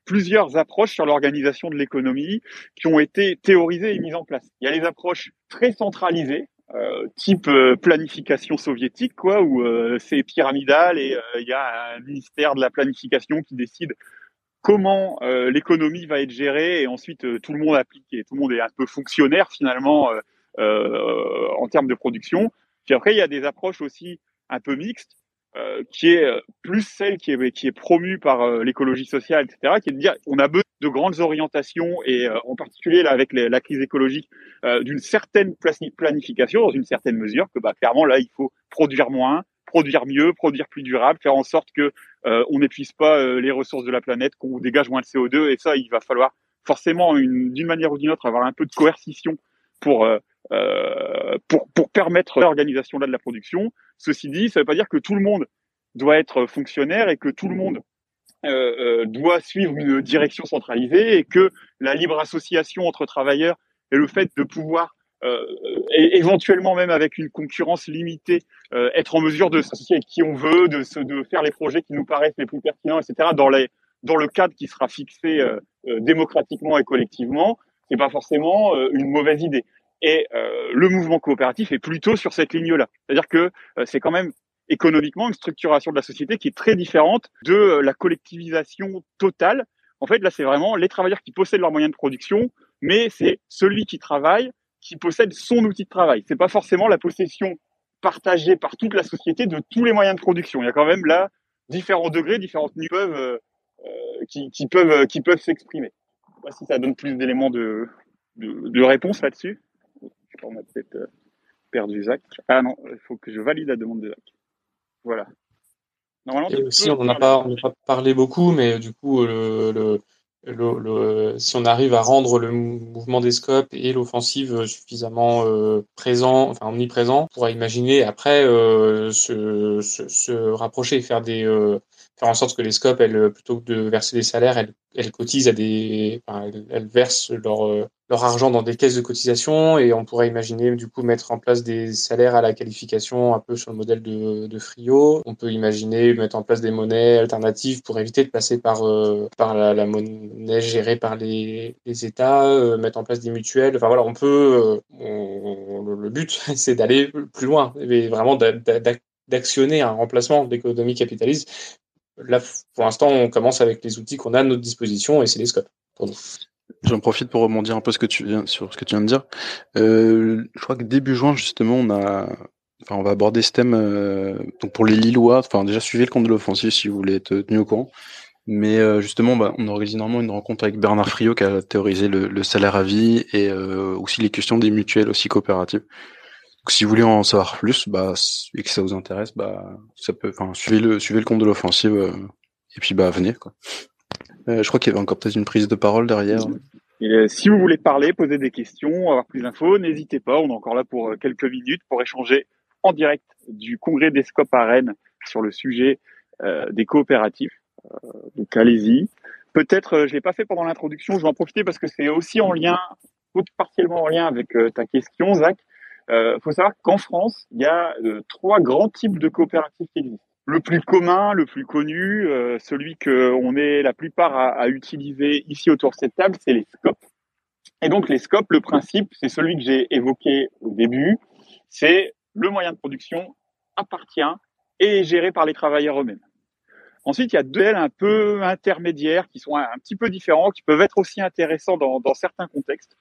plusieurs approches sur l'organisation de l'économie qui ont été théorisées et mises en place. Il y a les approches très centralisées, euh, type euh, planification soviétique, quoi, où euh, c'est pyramidal et il y a un ministère de la planification qui décide comment l'économie va être gérée et ensuite tout le monde applique et tout le monde est un peu fonctionnaire finalement en termes de production. Puis après, il y a des approches aussi un peu mixtes, qui est plus celle qui est, qui est promue par l'écologie sociale, etc., qui est de dire on a besoin de grandes orientations et en particulier là avec la crise écologique d'une certaine planification dans une certaine mesure que bah, clairement là il faut produire moins, produire mieux, produire plus durable, faire en sorte que euh, on n'épuise pas euh, les ressources de la planète, qu'on dégage moins de CO2. Et ça, il va falloir forcément, d'une manière ou d'une autre, avoir un peu de coercition pour euh, pour, pour permettre l'organisation de la production. Ceci dit, ça ne veut pas dire que tout le monde doit être fonctionnaire et que tout le monde euh, doit suivre une direction centralisée et que la libre association entre travailleurs et le fait de pouvoir euh, éventuellement même avec une concurrence limitée, euh, être en mesure de s'associer avec qui on veut, de, de faire les projets qui nous paraissent les plus pertinents, etc. dans les dans le cadre qui sera fixé euh, démocratiquement et collectivement, c'est pas forcément une mauvaise idée. Et le mouvement coopératif est plutôt sur cette ligne-là. C'est-à-dire que c'est quand même économiquement une structuration de la société qui est très différente de la collectivisation totale. En fait, là, c'est vraiment les travailleurs qui possèdent leurs moyens de production, mais c'est celui qui travaille qui possède son outil de travail. C'est pas forcément la possession partagée par toute la société de tous les moyens de production. Il y a quand même là différents degrés, différentes niveaux euh, euh, qui, qui, peuvent euh, qui peuvent s'exprimer. Je sais pas si ça donne plus d'éléments de, de, de réponse là-dessus. On a peut-être euh, perdu Zach. Ah non, il faut que je valide la demande de Zach. Voilà. Normalement, Et aussi, on n'en a pas, on a pas parlé beaucoup, mais du coup, le, le le, si on arrive à rendre le mouvement des scopes et l'offensive suffisamment euh, présent, enfin omniprésent, on pourra imaginer après euh, se, se, se, rapprocher et faire des euh, faire en sorte que les scopes, elles, plutôt que de verser des salaires, elles, cotisent à des, enfin, elles, versent leur, euh, leur argent dans des caisses de cotisation et on pourrait imaginer du coup mettre en place des salaires à la qualification un peu sur le modèle de, de Frio. On peut imaginer mettre en place des monnaies alternatives pour éviter de passer par, euh, par la, monnaie gérée par les, les États, euh, mettre en place des mutuelles. Enfin voilà, on peut, le but c'est d'aller plus loin et vraiment d'actionner un remplacement de l'économie capitaliste Là, pour l'instant, on commence avec les outils qu'on a à notre disposition et c'est les scopes pour nous. J'en profite pour rebondir un peu sur ce que tu viens de dire. Euh, je crois que début juin, justement, on a, enfin, on va aborder ce thème. Euh, donc pour les Lillois, enfin déjà suivez le compte de l'offensive si vous voulez être tenu au courant. Mais euh, justement, bah, on organise normalement une rencontre avec Bernard Friot qui a théorisé le, le salaire à vie et euh, aussi les questions des mutuelles aussi coopératives si vous voulez en savoir plus, bah, et que ça vous intéresse, bah, ça peut, enfin, suivez le, suivez le compte de l'offensive, euh, et puis, bah, venez. Euh, je crois qu'il y avait encore peut-être une prise de parole derrière. Et, si vous voulez parler, poser des questions, avoir plus d'infos, n'hésitez pas. On est encore là pour euh, quelques minutes pour échanger en direct du congrès des Scopes à Rennes sur le sujet euh, des coopératifs. Euh, donc allez-y. Peut-être, je l'ai pas fait pendant l'introduction, je vais en profiter parce que c'est aussi en lien, partiellement en lien avec ta question, Zach. Il euh, faut savoir qu'en France, il y a euh, trois grands types de coopératives qui existent. Le plus commun, le plus connu, euh, celui que on est la plupart à, à, utiliser ici autour de cette table, c'est les scopes. Et donc les scopes, le principe, c'est celui que j'ai évoqué au début. c'est le moyen de production appartient et est géré par les travailleurs eux-mêmes. Ensuite, il y a deux ailes un peu intermédiaires qui sont un, petit peu différents, qui peuvent être aussi intéressants dans, dans certains contextes.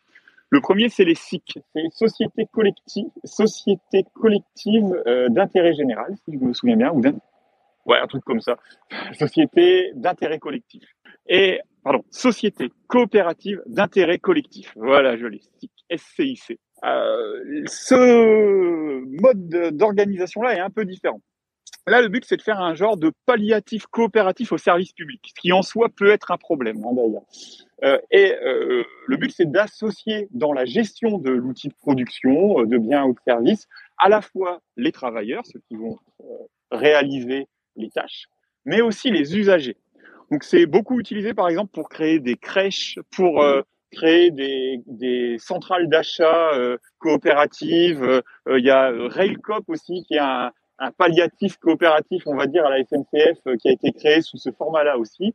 Le premier, c'est les SIC, c'est les sociétés collectives, sociétés collectives euh, d'intérêt général, si je me souviens bien, ou d'un, ouais, un truc comme ça, société d'intérêt collectif. Et pardon, société coopérative d'intérêt collectif. Voilà, je l'ai, SIC, SCIC. Euh, ce mode d'organisation-là est un peu différent. Là, le but, c'est de faire un genre de palliatif coopératif au service public, ce qui en soi peut être un problème, hein, d'ailleurs. Euh, et euh, le but, c'est d'associer dans la gestion de l'outil de production, euh, de biens ou de services, à la fois les travailleurs, ceux qui vont réaliser les tâches, mais aussi les usagers. Donc, c'est beaucoup utilisé, par exemple, pour créer des crèches, pour créer des centrales d'achat coopératives. Il y a Railcop aussi, qui est un, un palliatif coopératif, on va dire, à la SNCF euh, qui a été créé sous ce format-là aussi.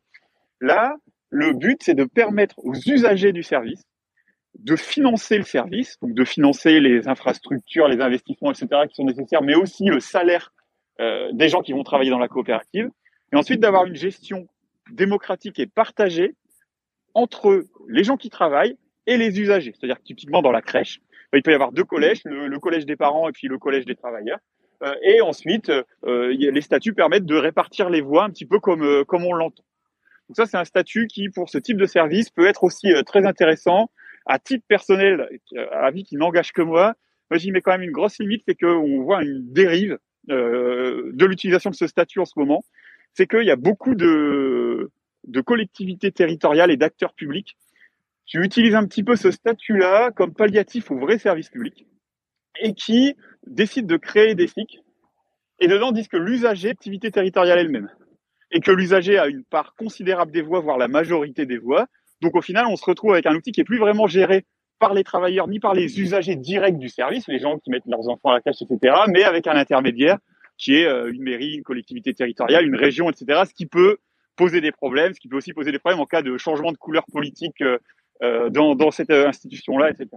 Là, le but, c'est de permettre aux usagers du service de financer le service, donc de financer les infrastructures, les investissements, etc., qui sont nécessaires, mais aussi le salaire euh, des gens qui vont travailler dans la coopérative, et ensuite d'avoir une gestion démocratique et partagée entre les gens qui travaillent et les usagers. C'est-à-dire typiquement dans la crèche, il peut y avoir deux collèges, le collège des parents et puis le collège des travailleurs. Euh, et ensuite, euh, les statuts permettent de répartir les voix un petit peu comme, euh, comme on l'entend. Donc ça, c'est un statut qui, pour ce type de service, peut être aussi très intéressant. À titre personnel, à la vie qui n'engage que moi, moi j'y mets quand même une grosse limite, c'est qu'on voit une dérive de l'utilisation de ce statut en ce moment. C'est qu'il y a beaucoup de, de collectivités territoriales et d'acteurs publics qui utilisent un petit peu ce statut-là comme palliatif au vrai service public et qui décident de créer des FIC et dedans disent que l'usager activité territoriale elle-même et que l'usager a une part considérable des voix, voire la majorité des voix. Donc au final, on se retrouve avec un outil qui est plus vraiment géré par les travailleurs ni par les usagers directs du service, les gens qui mettent leurs enfants à la cache, etc., mais avec un intermédiaire qui est euh, une mairie, une collectivité territoriale, une région, etc., ce qui peut poser des problèmes, ce qui peut aussi poser des problèmes en cas de changement de couleur politique euh, euh, dans, dans cette institution-là, etc.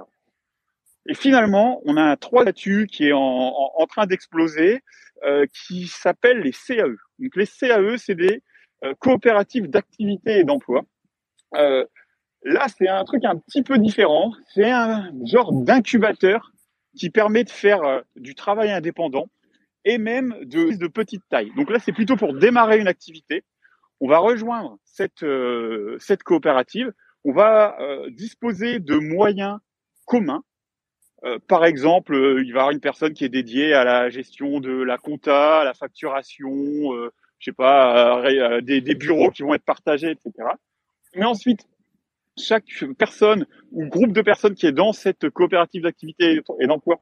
Et finalement, on a un trois statut qui est en, en, train d'exploser, euh, qui s'appelle les CAE. Donc les CAE, c'est des euh, coopératives d'activité et d'emploi. Euh, là, c'est un truc un petit peu différent. C'est un genre d'incubateur qui permet de faire euh, du travail indépendant et même de, de petite taille. Donc là, c'est plutôt pour démarrer une activité. On va rejoindre cette, euh, cette coopérative. On va disposer de moyens communs euh, par exemple, euh, il va y avoir une personne qui est dédiée à la gestion de la compta, à la facturation, euh, je sais pas, des, des, bureaux qui vont être partagés, etc. Mais ensuite, chaque personne ou groupe de personnes qui est dans cette coopérative d'activité et d'emploi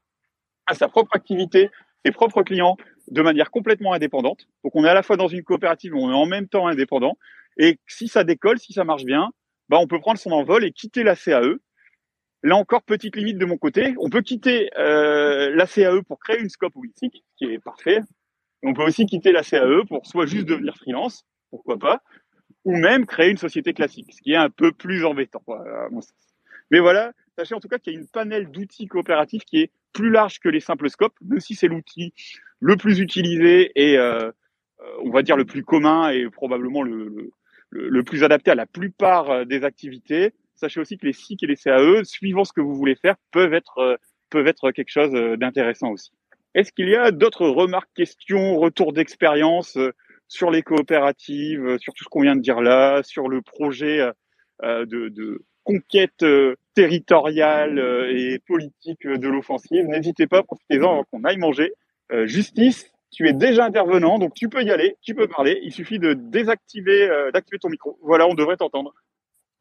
a sa propre activité, ses propres clients, de manière complètement indépendante. Donc on est à la fois dans une coopérative, mais on est en même temps indépendant. Et si ça décolle, si ça marche bien, bah on peut prendre son envol et quitter la CAE Là encore, petite limite de mon côté. On peut quitter euh, la CAE pour créer une scope politique, ce qui est parfait. On peut aussi quitter la CAE pour soit juste devenir freelance, pourquoi pas, ou même créer une société classique, ce qui est un peu plus embêtant. Mais voilà, sachez en tout cas qu'il y a une panel d'outils coopératifs qui est plus large que les simples scopes, même si c'est l'outil le plus utilisé et euh, euh, on va dire le plus commun et probablement le, plus adapté à la plupart des activités sachez aussi que les SIC et les CAE, suivant ce que vous voulez faire, peuvent être, euh, peuvent être quelque chose euh, d'intéressant aussi. Est-ce qu'il y a d'autres remarques, questions, retours d'expérience euh, sur les coopératives, sur tout ce qu'on vient de dire là, sur le projet de, conquête territoriale et politique de l'offensive? N'hésitez pas, profitez-en qu'on aille manger. Justice, tu es déjà intervenant, donc tu peux y aller, tu peux parler. Il suffit de désactiver, d'activer ton micro. Voilà, on devrait t'entendre.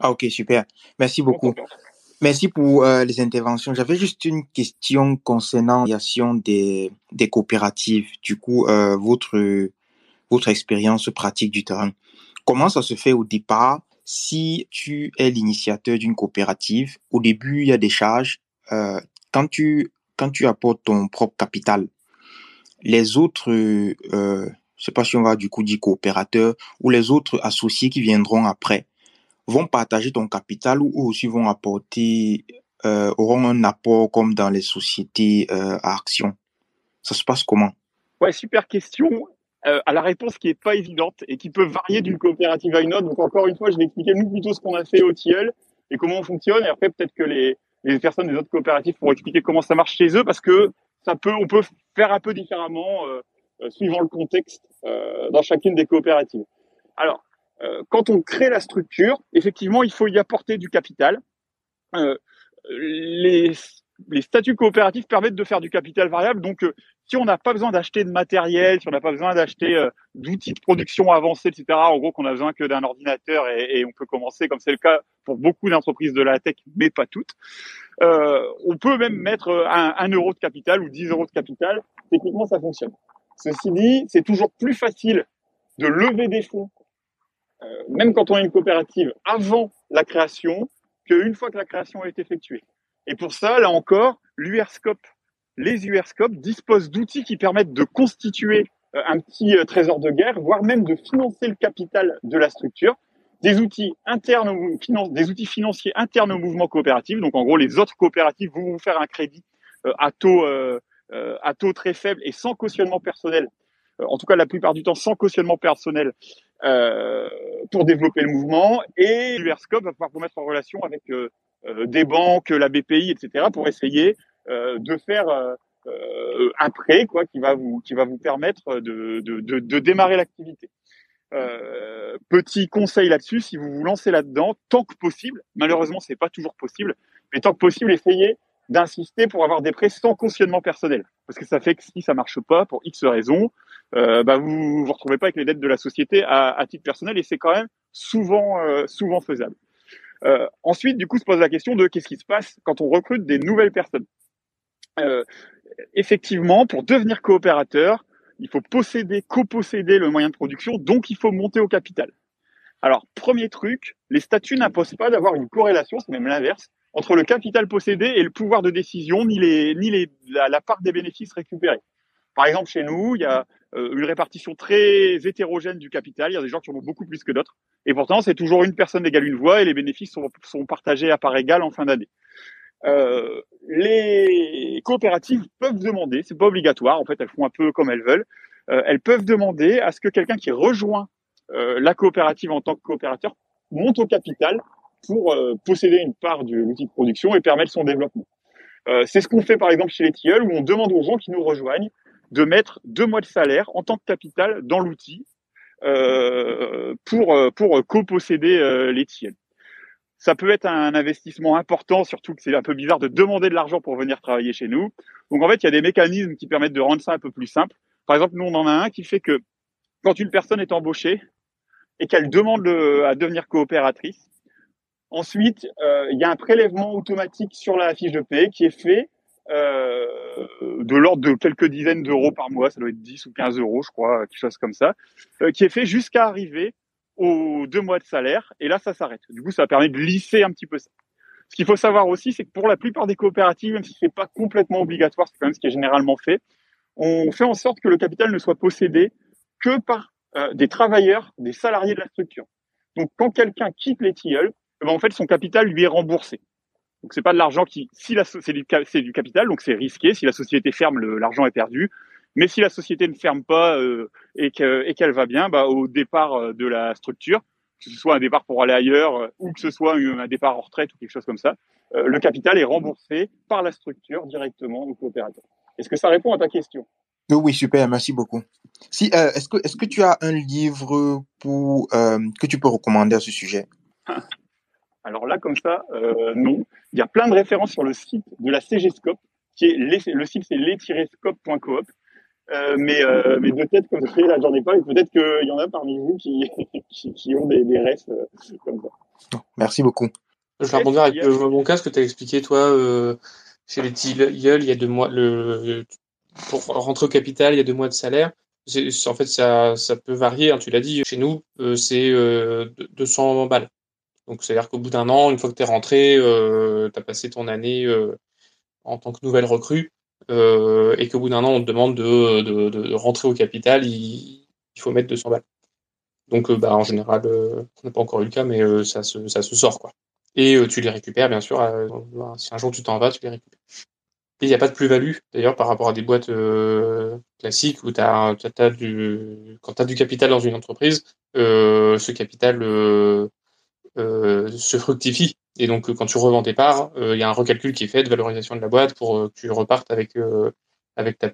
Ah, ok, super. Merci beaucoup. Merci pour euh, les interventions. J'avais juste une question concernant l'association des, des coopératives. Du coup, euh, votre, votre expérience pratique du terrain. Comment ça se fait au départ si tu es l'initiateur d'une coopérative? Au début, il y a des charges. Euh, quand tu, quand tu apportes ton propre capital, les autres, euh, je sais pas si on va du coup dire coopérateurs ou les autres associés qui viendront après, vont partager ton capital ou aussi vont apporter, euh, auront un apport comme dans les sociétés euh, à action Ça se passe comment? Ouais, super question. Euh, à la réponse qui est pas évidente et qui peut varier d'une coopérative à une autre. Donc encore une fois, je vais expliquer nous plutôt ce qu'on a fait au TIEL et comment on fonctionne. Et après, peut-être que les, les personnes des autres coopératives pourront expliquer comment ça marche chez eux parce que ça peut, on peut faire un peu différemment suivant le contexte dans chacune des coopératives. Alors, quand on crée la structure, effectivement, il faut y apporter du capital. les les statuts coopératifs permettent de faire du capital variable. Donc, euh, si on n'a pas besoin d'acheter de matériel, si on n'a pas besoin d'acheter euh, d'outils de production avancés, etc., en gros, qu'on a besoin que d'un ordinateur et, on peut commencer, comme c'est le cas pour beaucoup d'entreprises de la tech, mais pas toutes, euh, on peut même mettre un, un, euro de capital ou 10 euros de capital. Techniquement, ça fonctionne. Ceci dit, c'est toujours plus facile de lever des fonds, même quand on a une coopérative, avant la création, qu'une fois que la création est effectuée. Et pour ça, là encore, l'URSCOP, les URSCOP disposent d'outils qui permettent de constituer euh, un petit euh, trésor de guerre, voire même de financer le capital de la structure. Des outils internes, des outils financiers internes au mouvement coopératif. Donc, en gros, les autres coopératives vont vous faire un crédit euh, à taux, à taux très faible et sans cautionnement personnel. En tout cas, la plupart du temps, sans cautionnement personnel pour développer le mouvement. Et l'URSCOP va pouvoir vous mettre en relation avec euh, des banques, la BPI, etc., pour essayer euh, de faire euh, un prêt quoi, qui va vous qui va vous permettre de, de, de, démarrer l'activité. Euh, petit conseil là-dessus, si vous vous lancez là-dedans, tant que possible, malheureusement c'est pas toujours possible, mais tant que possible, essayez d'insister pour avoir des prêts sans cautionnement personnel, parce que ça fait que si ça marche pas pour X raisons, euh, bah vous vous retrouvez pas avec les dettes de la société à, à titre personnel, et c'est quand même souvent souvent faisable. Euh, ensuite, du coup, se pose la question de qu'est-ce qui se passe quand on recrute des nouvelles personnes. Euh, effectivement, pour devenir coopérateur, il faut posséder, coposséder le moyen de production, donc il faut monter au capital. Alors, premier truc, les statuts n'imposent pas d'avoir une corrélation, c'est même l'inverse, entre le capital possédé et le pouvoir de décision, ni, les, ni les, la, part des bénéfices récupérés. Par exemple, chez nous, il y a euh, une répartition très hétérogène du capital. Il y a des gens qui en ont beaucoup plus que d'autres. Et pourtant, c'est toujours une personne égale une voix et les bénéfices sont, partagés à part égale en fin d'année. Euh, les coopératives peuvent demander, c'est pas obligatoire, en fait, elles font un peu comme elles veulent. Euh, elles peuvent demander à ce que quelqu'un qui rejoint la coopérative en tant que coopérateur monte au capital pour posséder une part de l'outil de production et permettre son développement. C'est ce qu'on fait par exemple chez les tilleuls où on demande aux gens qui nous rejoignent de mettre deux mois de salaire en tant que capital dans l'outil euh, pour pour coposséder euh, les tiennes. Ça peut être un investissement important, surtout que c'est un peu bizarre de demander de l'argent pour venir travailler chez nous. Donc en fait, il y a des mécanismes qui permettent de rendre ça un peu plus simple. Par exemple, nous on en a un qui fait que quand une personne est embauchée et qu'elle demande à devenir coopératrice, ensuite euh, il y a un prélèvement automatique sur la fiche de paie qui est fait euh, de l'ordre de quelques dizaines d'euros par mois, ça doit être 10 ou 15 euros, je crois, quelque chose comme ça, euh, qui est fait jusqu'à arriver aux deux mois de salaire, et là, ça s'arrête. Du coup, ça permet de lisser un petit peu ça. Ce qu'il faut savoir aussi, c'est que pour la plupart des coopératives, même si c'est pas complètement obligatoire, c'est quand même ce qui est généralement fait, on fait en sorte que le capital ne soit possédé que par euh, des travailleurs, des salariés de la structure. Donc, quand quelqu'un quitte les tilleuls, eh ben, en fait, son capital lui est remboursé. Donc c'est pas de l'argent qui, si la, c'est du, c'est du capital, donc c'est risqué. Si la société ferme, l'argent est perdu. Mais si la société ne ferme pas euh, et qu'elle va bien, bah, au départ euh, de la structure, que ce soit un départ pour aller ailleurs euh, ou que ce soit un départ en retraite ou quelque chose comme ça, euh, le capital est remboursé par la structure directement au coopérateur. Est-ce que ça répond à ta question? Oui, super, merci beaucoup. Si, est-ce que est-ce que tu as un livre pour que tu peux recommander à ce sujet? Alors là, comme ça, euh, non. Il y a plein de références sur le site de la CGScope, qui est le site c'est les-scope.coop. Euh, mais, euh, mais de tête comme ça, là, j'en ai pas, et peut-être qu'il y en a parmi vous qui, qui, qui ont des, des refs euh, comme ça. Merci beaucoup. Je vais rebondir avec euh, mon cas, ce que tu as expliqué, toi, euh, chez les tilleuls, il y a deux mois, le, pour rentrer au capital, il y a deux mois de salaire. En fait, ça, ça peut varier, hein, tu l'as dit. Chez nous, c'est 200 balles. Donc, c'est-à-dire qu'au bout d'un an, une fois que tu es rentré, euh, tu as passé ton année euh, en tant que nouvelle recrue, euh, et qu'au bout d'un an, on te demande de, de, rentrer au capital, il, faut mettre 200 balles. Donc, bah, en général, on n'a pas encore eu le cas, mais ça, se, ça se sort. quoi. Et tu les récupères, bien sûr. si un jour tu t'en vas, tu les récupères. Et il n'y a pas de plus-value, d'ailleurs, par rapport à des boîtes classiques où as, as du, quand tu as du capital dans une entreprise, ce capital se fructifie. Et donc, quand tu revends tes parts, il y a un recalcul qui est fait de valorisation de la boîte pour que tu repartes avec, avec, ta,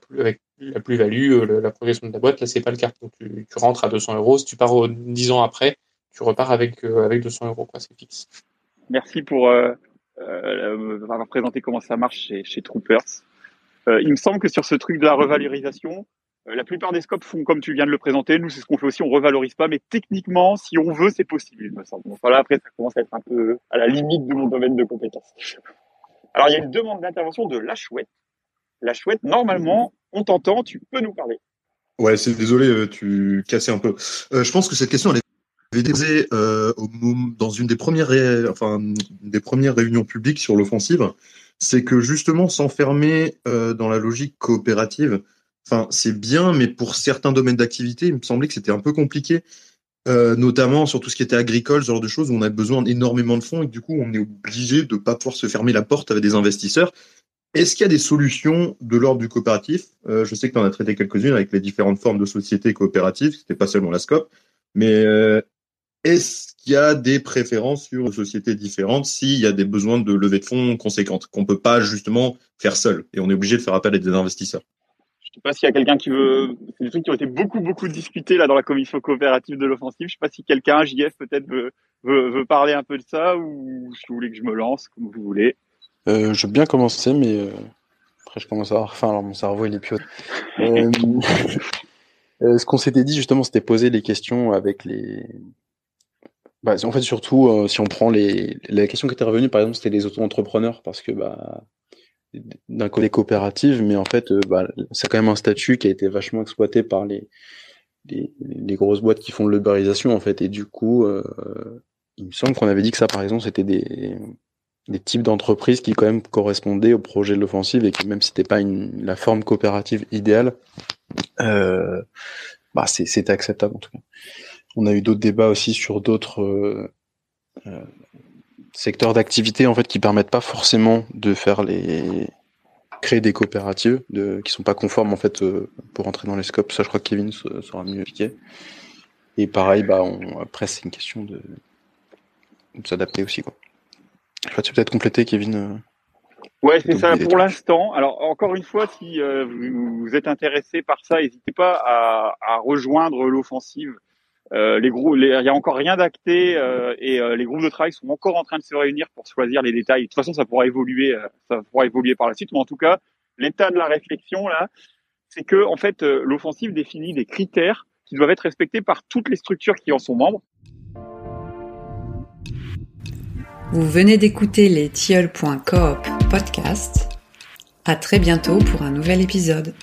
la plus-value, la progression de la boîte. Là, c'est pas le cas. Donc, tu, rentres à 200 euros. Si tu pars 10 ans après, tu repars avec, avec 200 euros. C'est fixe. Merci pour euh, va présenter comment ça marche chez, chez Troopers. Euh, il me semble que sur ce truc de la revalorisation, euh, la plupart des scopes font comme tu viens de le présenter. Nous, c'est ce qu'on fait aussi, on revalorise pas, mais techniquement, si on veut, c'est possible, il me semble. Après, ça commence à être un peu à la limite de mon domaine de compétences. Alors, il y a une demande d'intervention de la chouette. La chouette, normalement, on t'entend, tu peux nous parler. Ouais, c'est désolé, euh, tu cassais un peu. Euh, je pense que cette question, elle est avait euh, dans une des premières, enfin, des premières réunions publiques sur l'offensive, c'est que justement s'enfermer euh, dans la logique coopérative, enfin, c'est bien, mais pour certains domaines d'activité, il me semblait que c'était un peu compliqué, euh, notamment sur tout ce qui était agricole, ce genre de choses où on a besoin d'énormément de fonds et du coup, on est obligé de pas pouvoir se fermer la porte avec des investisseurs. Est-ce qu'il y a des solutions de l'ordre du coopératif? Je sais que tu en as traité quelques-unes avec les différentes formes de sociétés coopératives, c'était pas seulement la SCOP, mais est-ce qu'il y a des préférences sur sociétés différentes s'il y a des besoins de levée de fonds conséquentes qu'on peut pas justement faire seul et on est obligé de faire appel à des investisseurs? Sais pas s'il y a quelqu'un qui veut. C'est des trucs qui ont été beaucoup beaucoup discutés là dans la commission coopérative de l'offensive. Je sais pas si quelqu'un, JF peut-être veut, veut, parler un peu de ça ou si vous voulez que je me lance comme vous voulez. Euh, je veux bien commencer, mais euh, après je commence à avoir faim, alors mon cerveau il est plus euh, euh, ce qu'on s'était dit justement, c'était poser les questions avec les bah, en fait, surtout, si on prend les, la question qui était revenue, par exemple, c'était les auto-entrepreneurs, parce que bah, d'un côté coopérative, mais en fait, euh, bah, c'est quand même un statut qui a été vachement exploité par les, les, les grosses boîtes qui font de l'ubérisation, en fait, et du coup, euh, il me semble qu'on avait dit que ça, par exemple, c'était des, des types d'entreprises qui quand même correspondaient au projet de l'offensive et que même si c'était pas une, la forme coopérative idéale, euh, bah c'est acceptable en tout cas. On a eu d'autres débats aussi sur d'autres euh, euh, secteurs d'activité en fait qui permettent pas forcément de faire les créer des coopératives de, qui sont pas conformes en fait euh, pour entrer dans les scopes. Ça, je crois que Kevin sera mieux expliqué. Et pareil, bah on, après c'est une question de, de s'adapter aussi quoi. Je peux peut-être compléter, Kevin. Ouais, c'est ça pour l'instant. Alors encore une fois, si vous, êtes intéressé par ça, n'hésitez pas à, à rejoindre l'offensive euh, il y a encore rien d'acté euh, et euh, les groupes de travail sont encore en train de se réunir pour choisir les détails. De toute façon, ça pourra évoluer, euh, ça pourra évoluer par la suite, mais en tout cas, l'état de la réflexion là, c'est que en fait, l'offensive définit des critères qui doivent être respectés par toutes les structures qui en sont membres. Vous venez d'écouter les tilleuls.coop podcast. À très bientôt pour un nouvel épisode.